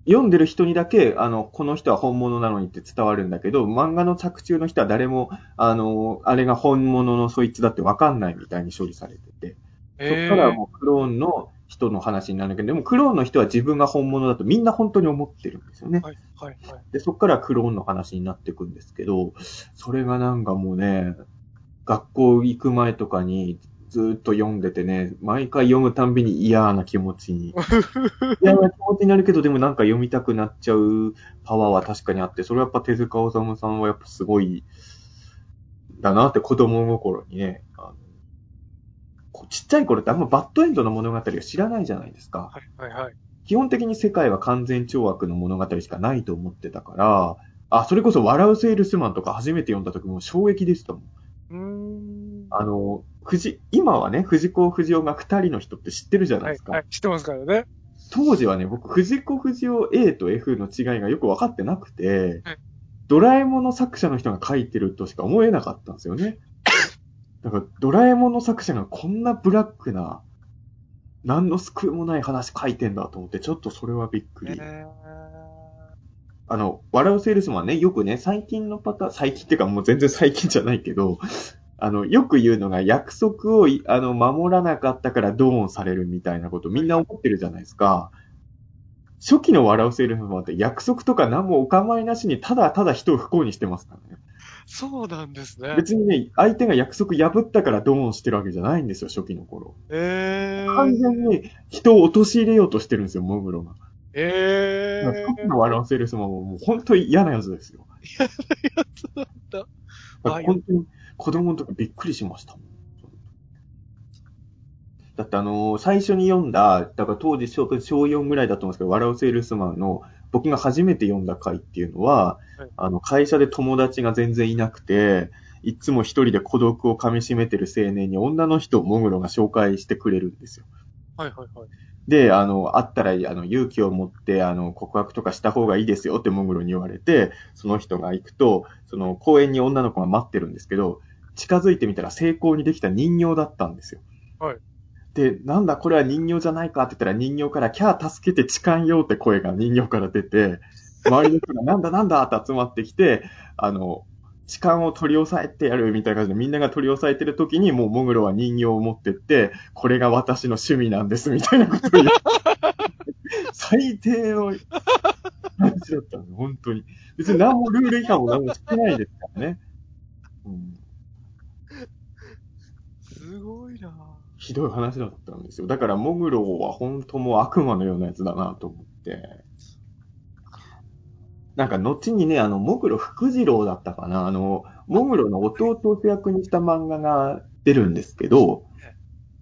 読んでる人にだけ、あの、この人は本物なのにって伝わるんだけど、漫画の着中の人は誰も、あの、あれが本物のそいつだってわかんないみたいに処理されてて、そっからもうクローンの人の話になるんだけど、でもクローンの人は自分が本物だとみんな本当に思ってるんですよね。はいはいはい。で、そっからクローンの話になっていくんですけど、それがなんかもうね、学校行く前とかにずーっと読んでてね、毎回読むたんびに嫌な気持ちに、(laughs) 嫌な気持ちになるけど、でもなんか読みたくなっちゃうパワーは確かにあって、それはやっぱ手塚治虫さんはやっぱすごい、だなって子供心にね、あのちっちゃい頃ってあんまバッドエンドの物語を知らないじゃないですか。はいはいはい。基本的に世界は完全懲悪の物語しかないと思ってたから、あ、それこそ笑うセールスマンとか初めて読んだ時も衝撃でしたもん。うーん。あの、藤、今はね、藤子不二雄が二人の人って知ってるじゃないですか。はいはい。知ってますからね。当時はね、僕、藤子不二雄 A と F の違いがよく分かってなくて、はいドラえもんの作者の人が書いてるとしか思えなかったんですよね。(laughs) だから、ドラえもんの作者がこんなブラックな、何の救いもない話書いてんだと思って、ちょっとそれはびっくり。えあの、笑うセールスマンね、よくね、最近のパターン、最近っていうかもう全然最近じゃないけど、あの、よく言うのが約束をい、あの、守らなかったからドーンされるみたいなことみんな思ってるじゃないですか。初期の笑うセールスマンって約束とか何もお構いなしにただただ人を不幸にしてますからね。そうなんですね。別にね、相手が約束破ったからドーンしてるわけじゃないんですよ、初期の頃。えー。完全に人を陥れようとしてるんですよ、モグロが。え初期ー。の笑うセールスマンももう本当に嫌なやつですよ。やつなんだ。だから本当に子供の時びっくりしました。だってあのー最初に読んだ、だから当時小小4ぐらいだと思うんですけど、笑うセールスマンの僕が初めて読んだ回っていうのは、はいあの、会社で友達が全然いなくて、いつも一人で孤独を噛み締めてる青年に女の人をモグロが紹介してくれるんですよ。はいはいはい。で、あの、会ったら、あの、勇気を持って、あの、告白とかした方がいいですよってモグロに言われて、その人が行くと、その公園に女の子が待ってるんですけど、近づいてみたら成功にできた人形だったんですよ。はい。で、なんだこれは人形じゃないかって言ったら人形からキャー助けて痴漢よって声が人形から出て、周りの人がなんだなんだって集まってきて、(laughs) あの、痴漢を取り押さえてやるみたいな感じでみんなが取り押さえてる時にもうモグロは人形を持ってって、これが私の趣味なんですみたいなことを言う。(laughs) 最低の話だったの、本当に。別に何もルール違反も何もしてないですからね。うん、すごいなひどい話だったんですよ。だから、モグロは本当もう悪魔のようなやつだなと思って。なんか、後にね、あの、モグロ福次郎だったかな。あの、モグロの弟を主役にした漫画が出るんですけど、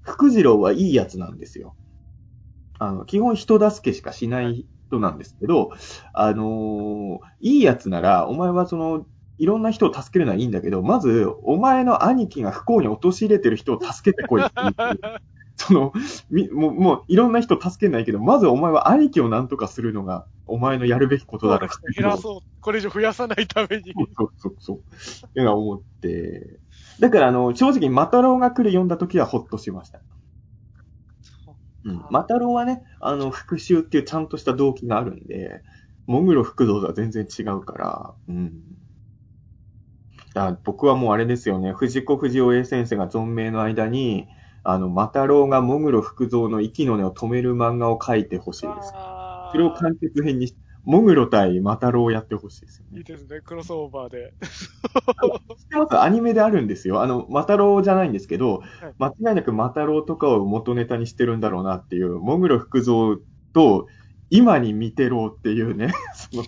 福次郎はいいやつなんですよ。あの、基本人助けしかしない人なんですけど、あのーいいやつなら、お前はその、いろんな人を助けるのはいいんだけど、まず、お前の兄貴が不幸に陥れてる人を助けてこいって言ってその、み、もう、もう、いろんな人助けないけど、まずお前は兄貴を何とかするのが、お前のやるべきことだと。減らそう。これ以上増やさないために。そうそうそう。ってのは思って、だから、あの、正直、マタロウが来る読んだ時はほっとしました。そううん。マタロウはね、あの、復讐っていうちゃんとした動機があるんで、モグロ福蔵とは全然違うから、うん。だから僕はもうあれですよね、藤子不二雄 A 先生が存命の間に、あの、マタロウがモグロ福蔵の息の根を止める漫画を描いてほしいです。それを完結編にし、モグロ対マタロウをやってほしいですよねいい。ですね、クロスオーバーで。(laughs) 知ってます？アニメであるんですよ。あの、マタロウじゃないんですけど、間違いなくマタロウとかを元ネタにしてるんだろうなっていう、モグロ福蔵と、今に見てろっていうね、(laughs) その、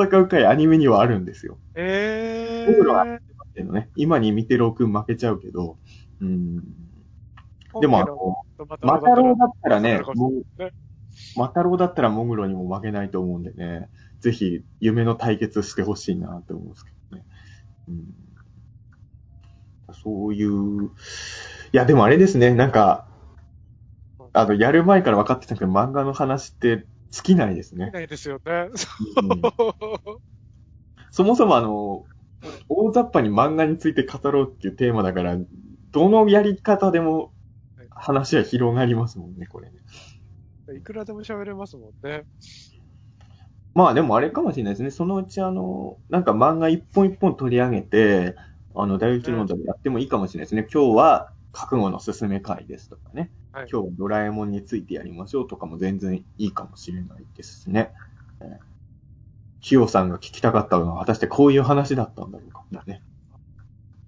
戦う回アニメにはあるんですよ。えモグロはー。けどね、今に見てろくん負けちゃうけど、うん。でもあの、マタロウだったらね、マタロウだったらモグロにも負けないと思うんでね、ぜひ夢の対決してほしいなって思うんですけどね。うん、そういう、いやでもあれですね、なんか、あの、やる前から分かってたけど、漫画の話って尽きないですね。ないですよね。うんそもそもあの、大雑把に漫画について語ろうっていうテーマだから、どのやり方でも話は広がりますもんね、これね。いくらでも喋れますもんね。まあでもあれかもしれないですね。そのうちあの、なんか漫画一本一本取り上げて、あの、大宇のでやってもいいかもしれないですね。今日は覚悟のすすめ会ですとかね。はい今日はドラえもんについてやりましょうとかも全然いいかもしれないですね。えーキヨさんが聞きたかったのは果たしてこういう話だったんだろうか。ね。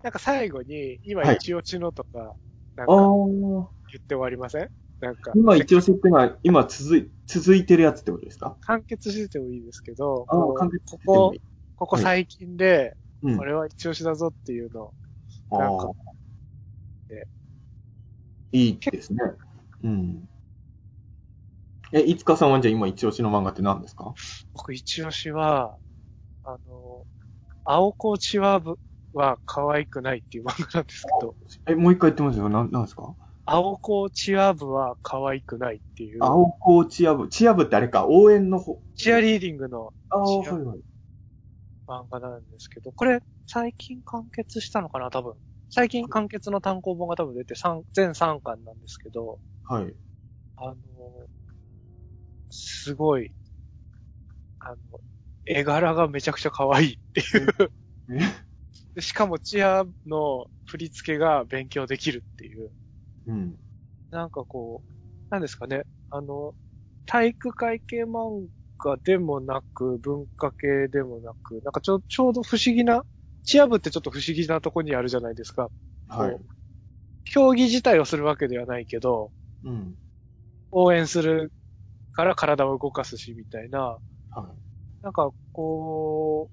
なんか最後に、今はい一押しのとか、なんあかあ。言って終わりません？なんか、今一押しってのは、今続い、続いてるやつってことですか？完結しててもいいですけど、完結してここてもいい。、ここ最近で、うん。これは一押しだぞっていうのを、あなんかーねいいですね。うん。え、いつかさんはじゃあ今一押しの漫画って何ですか？僕一押しは、あの、青子チワブは可愛くないっていう漫画なんですけど、え、もう一回言ってますよ。なん、なんですか？青子チワブは可愛くないっていう、青子チア部。チア部ってあれか、応援の方。チアリーディングのああ、はいはい。漫画なんですけど、これ最近完結したのかな？多分。最近完結の単行本が多分出て三全3巻なんですけど、はい。あの、すごい、あの、絵柄がめちゃくちゃ可愛いっていう。しかもチアの振り付けが勉強できるっていう。うん。なんかこう、なんですかね。あの、体育会系漫画でもなく、文化系でもなく、なんかちょ、ちょうど不思議な、チア部ってちょっと不思議なとこにあるじゃないですか。はい。競技自体をするわけではないけど、うん。応援するから体を動かすし、みたいな。はなんか、こ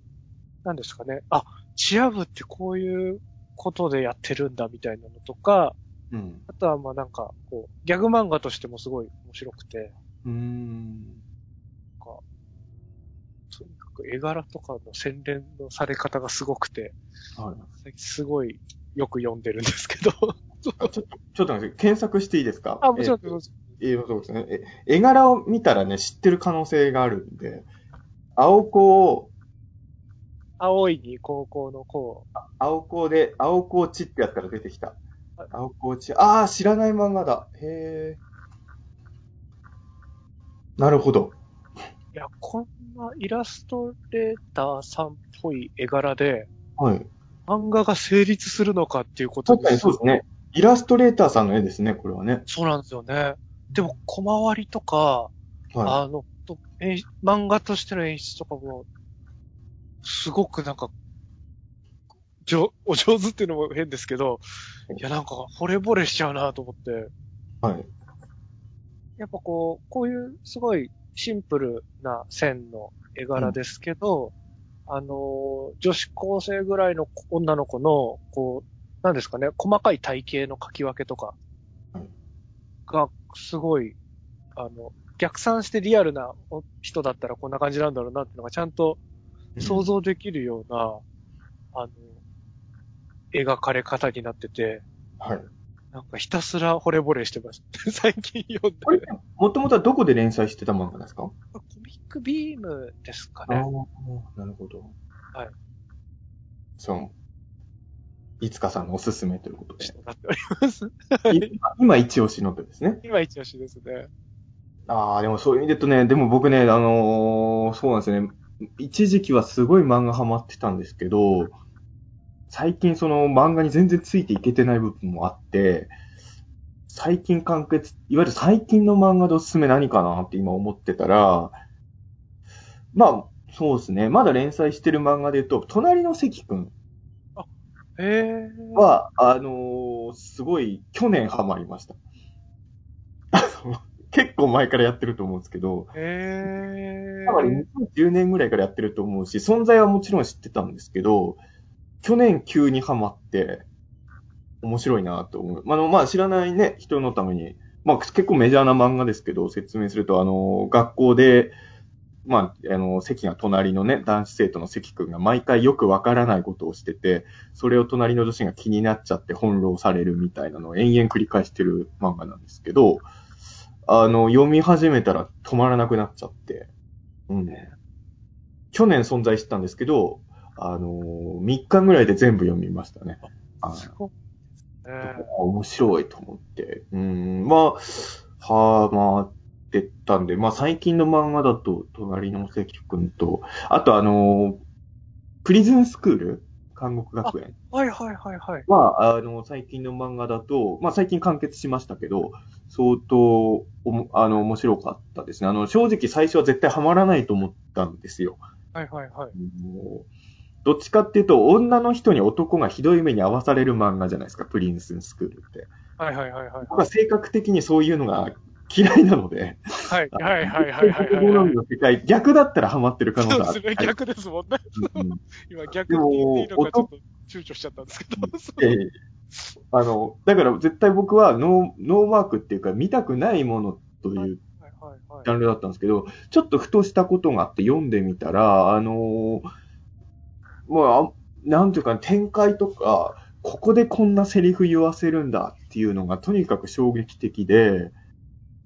う、なんですかね。あ、チア部ってこういうことでやってるんだ、みたいなのとか、い。うん。あとはまあなんか、こう、ギャグ漫画としてもすごい面白くて、うーん。とにかく絵柄とかの洗練のされ方がすごくて、はい。最近すごいよく読んでるんですけど。あちょっと、ちょっと検索していいですか？あ、もちろん、えもちえーそうですね。え、絵柄を見たらね、知ってる可能性があるんで、青子を、青いに高校の子、青子で、青子ちってやったら出てきたはい。青子ち、ああ、知らない漫画だ。へえ。なるほど。いや、こんなイラストレーターさんっぽい絵柄で、はい。漫画が成立するのかっていうこと確かにそうですね。イラストレーターさんの絵ですね、これはね。そうなんですよね。でも、小回りとか、はあの、と演出漫画としての演出とかも、すごくなんか、上、お上手っていうのも変ですけど、いやなんか惚れ惚れしちゃうなと思って、い。はい。やっぱこう、こういうすごいシンプルな線の絵柄ですけど、あの、女子高生ぐらいの女の子の、こう、なんですかね、細かい体型の描き分けとかが、すごい、あの、逆算してリアルな人だったらこんな感じなんだろうなっていうのがちゃんと想像できるような、あの、描かれ方になってて、はい。なんかひたすら惚れ惚れしてます。最近読んで。これ、もともとはどこで連載してた漫画ですか？コミックビームですかああね。なるほど。はい。そう。いつかさんのおすすめということで。なっております。今今一押しの手ですね。今一押しですね。ああ、でもそういう意味で言うとね、でも僕ね、あのーそうなんですよね。一時期はすごい漫画ハマってたんですけど、最近その漫画に全然ついていけてない部分もあって、最近完結、いわゆる最近の漫画でおすすめ何かなって今思ってたら、まあ、そうですね。まだ連載してる漫画で言うと、隣の関くん。は、あのーすごい去年ハマりました。(laughs) 結構前からやってると思うんですけど、へえ。だから2010年ぐらいからやってると思うし、存在はもちろん知ってたんですけど、去年急にハマって、面白いなと思う。まあの、まあ、知らないね、人のために、まあ、結構メジャーな漫画ですけど、説明すると、あの、学校で、まあ、あの、席が隣のね、男子生徒の関くんが毎回よくわからないことをしてて、それを隣の女子が気になっちゃって翻弄されるみたいなのを延々繰り返してる漫画なんですけど、あの、読み始めたら止まらなくなっちゃって、うん。去年存在してたんですけど、あのー、3日ぐらいで全部読みましたね。あすごい。え面白いと思って。うん、まあ、はあ、まあ、ってたんで、まあ最近の漫画だと、隣の関くんと、あとあのープリズンスクール？韓国学園ー、はいはいはいはい。は、あの、最近の漫画だと、まあ最近完結しましたけど、相当、おもあの、面白かったですね。あの、正直最初は絶対ハマらないと思ったんですよ。はいはいはい。どっちかっていうと、女の人に男がひどい目に遭わされる漫画じゃないですか、プリンススクールって。はいはいはいはい。僕は性格的にそういうのが嫌いなので、はいはいはいはいはいはい好はい。みの世界、逆だったらハマってる可能性ある。そうですね。逆ですもんね。うん今逆に言っていいのかちょっと躊躇しちゃったんですけど。ええあの、だから絶対僕はノーノーマークっていうか見たくないものというはいジャンルだったんですけど、ちょっとふとしたことがあって読んでみたら、あのーまああ、なんていうかな、展開とか、ここでこんなセリフ言わせるんだっていうのがとにかく衝撃的で、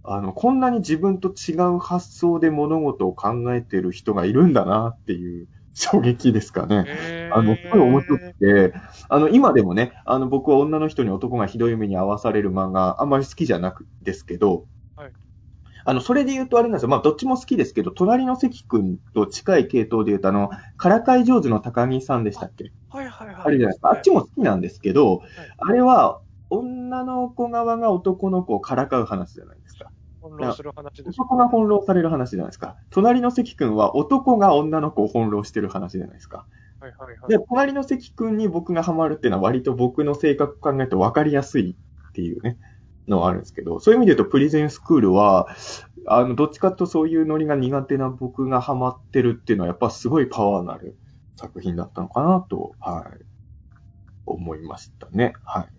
あの、こんなに自分と違う発想で物事を考えてる人がいるんだなっていう衝撃ですかね。あの、すごい面白くて、あの、今でもね、あの、僕は女の人に男がひどい目に遭わされる漫画、あんまり好きじゃなくですけど、はいあの、それで言うとあれなんですよ。まあ、どっちも好きですけど、隣の関君と近い系統で言うと、あの、からかい上手の高木さんでしたっけ？はいはいはい。あれじゃないですか。あっちも好きなんですけど、はいあれは、女の子側が男の子をからかう話じゃないですか。翻弄する話です。男が翻弄される話じゃないですか。隣の関君は男が女の子を翻弄してる話じゃないですか。はいはいはい。で、隣の関君に僕がハマるっていうのは割と僕の性格考えて分かりやすいっていうね、のはあるんですけど、そういう意味で言うとプリズンスクールは、あの、どっちかとそういうノリが苦手な僕がハマってるっていうのはやっぱすごいパワーのある作品だったのかなと、はい、思いましたね。はい。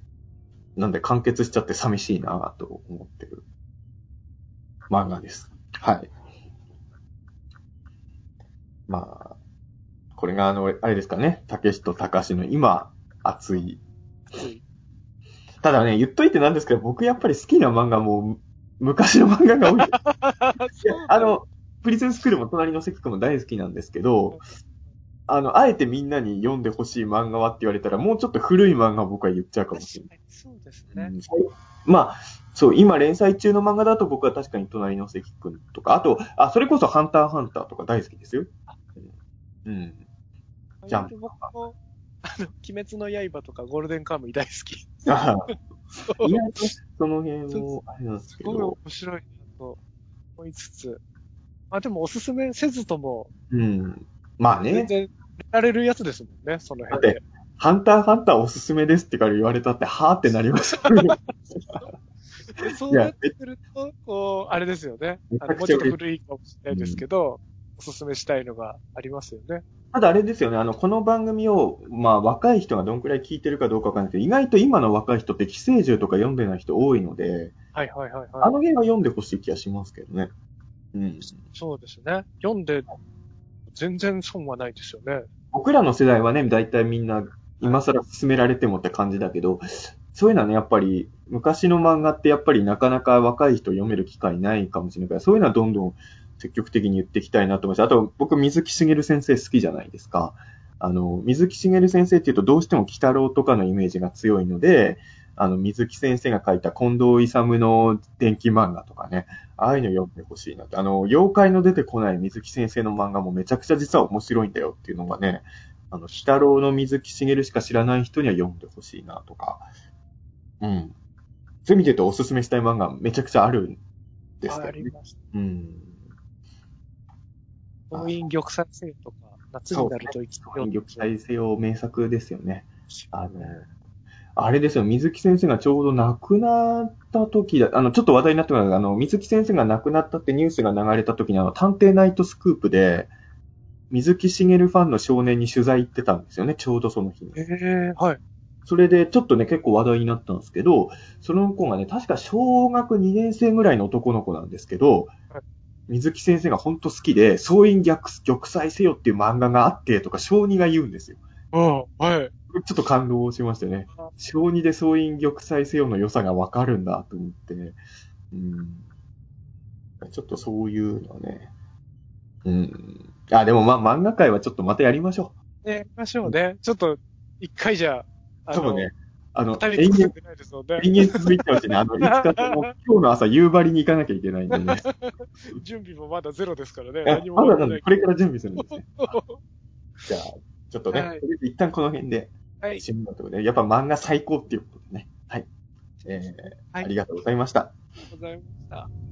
なんで完結しちゃって寂しいなと思ってる漫画です。はい。まあ、これがあの、あれですかね、竹志と高志の今、熱い。ただね、言っといてなんですけど、僕やっぱり好きな漫画も、昔の漫画が多い。(laughs) いやあの、プリズンスクールも隣の関君も大好きなんですけど、あの、あえてみんなに読んでほしい漫画はって言われたら、もうちょっと古い漫画を僕は言っちゃうかもしれない。そうですね。うんまあ、そう、今連載中の漫画だと僕は確かに隣の関君とか、あと、あ、それこそハンターハンターとか大好きですよ。うん。ジャンプ僕も、あの、鬼滅の刃とかゴールデンカムイ大好き。あそう意外とその辺も、あれなんですすごいけど、面白いなと思いつつ。まあでもおすすめせずとも、うん。まあね、全然、られるやつですもんね、その辺で。ハンターハンターおすすめですってから言われたって、はーってなりました。で (laughs) そうなってくると、こう、あれですよね。あのもうちょっと古いかもしれないですけど、おすすめしたいのがありますよね。ただあれですよね、あの、この番組を、まあ、若い人がどんくらい聞いてるかどうかわかんないけど、意外と今の若い人って寄生獣とか読んでない人多いので、はいはいはいあはい。の辺は読んでほしい気がしますけどね。うん。そうですね。読んで、全然損はないですよね。僕らの世代はね、大体みんな、今更勧められてもって感じだけど、そういうのはね、やっぱり、昔の漫画ってやっぱりなかなか若い人読める機会ないかもしれないから、そういうのはどんどん積極的に言っていきたいなと思います。あと、僕、水木しげる先生好きじゃないですか。あの、水木しげる先生っていうとどうしても鬼太郎とかのイメージが強いので、あの、水木先生が書いた近藤勇の電気漫画とかね、ああいうの読んでほしいなって。あの、妖怪の出てこない水木先生の漫画もめちゃくちゃ実は面白いんだよっていうのがね、あの、鬼太郎の水木しげるしか知らない人には読んでほしいなとか。うん。そういう意味で言うとおすすめしたい漫画めちゃくちゃあるんですけあどね。りました。うん。婚姻玉砕生とか、夏になると生きてそう玉砕せよ名作ですよね。あの、あれですよ、水木先生がちょうど亡くなった時だ、あの、ちょっと話題になってますが、あの、水木先生が亡くなったってニュースが流れた時に、あの、探偵ナイトスクープで、水木しげるファンの少年に取材行ってたんですよね、ちょうどその日に。ええはい。それで、ちょっとね、結構話題になったんですけど、その子がね、確か小学2年生ぐらいの男の子なんですけどはい、水木先生が本当好きで、総員逆玉砕せよっていう漫画があってとか、小児が言うんですよ。うん、はい。ちょっと感動しましたねあ。小児で総員玉砕せよの良さがわかるんだと思って、うん。ちょっとそういうのね。うん。あ、でもまあ漫画界はちょっとまたやりましょね、やりましょうね。ちょっと、一回じゃ、う。あ多分ね、あの、二延々延々続いてほしいね。あの、いつかとも、今日の朝夕張に行かなきゃいけないんでね。(laughs) 準備もまだゼロですからね。あ何もまだなんで、これから準備するんですね。(laughs) じゃあ、ちょっとね、はいとりあえず一旦この辺で、はい。締めようとことで、やっぱ漫画最高っていうことでね。はい。えーはいありがとうございました。ありがとうございました。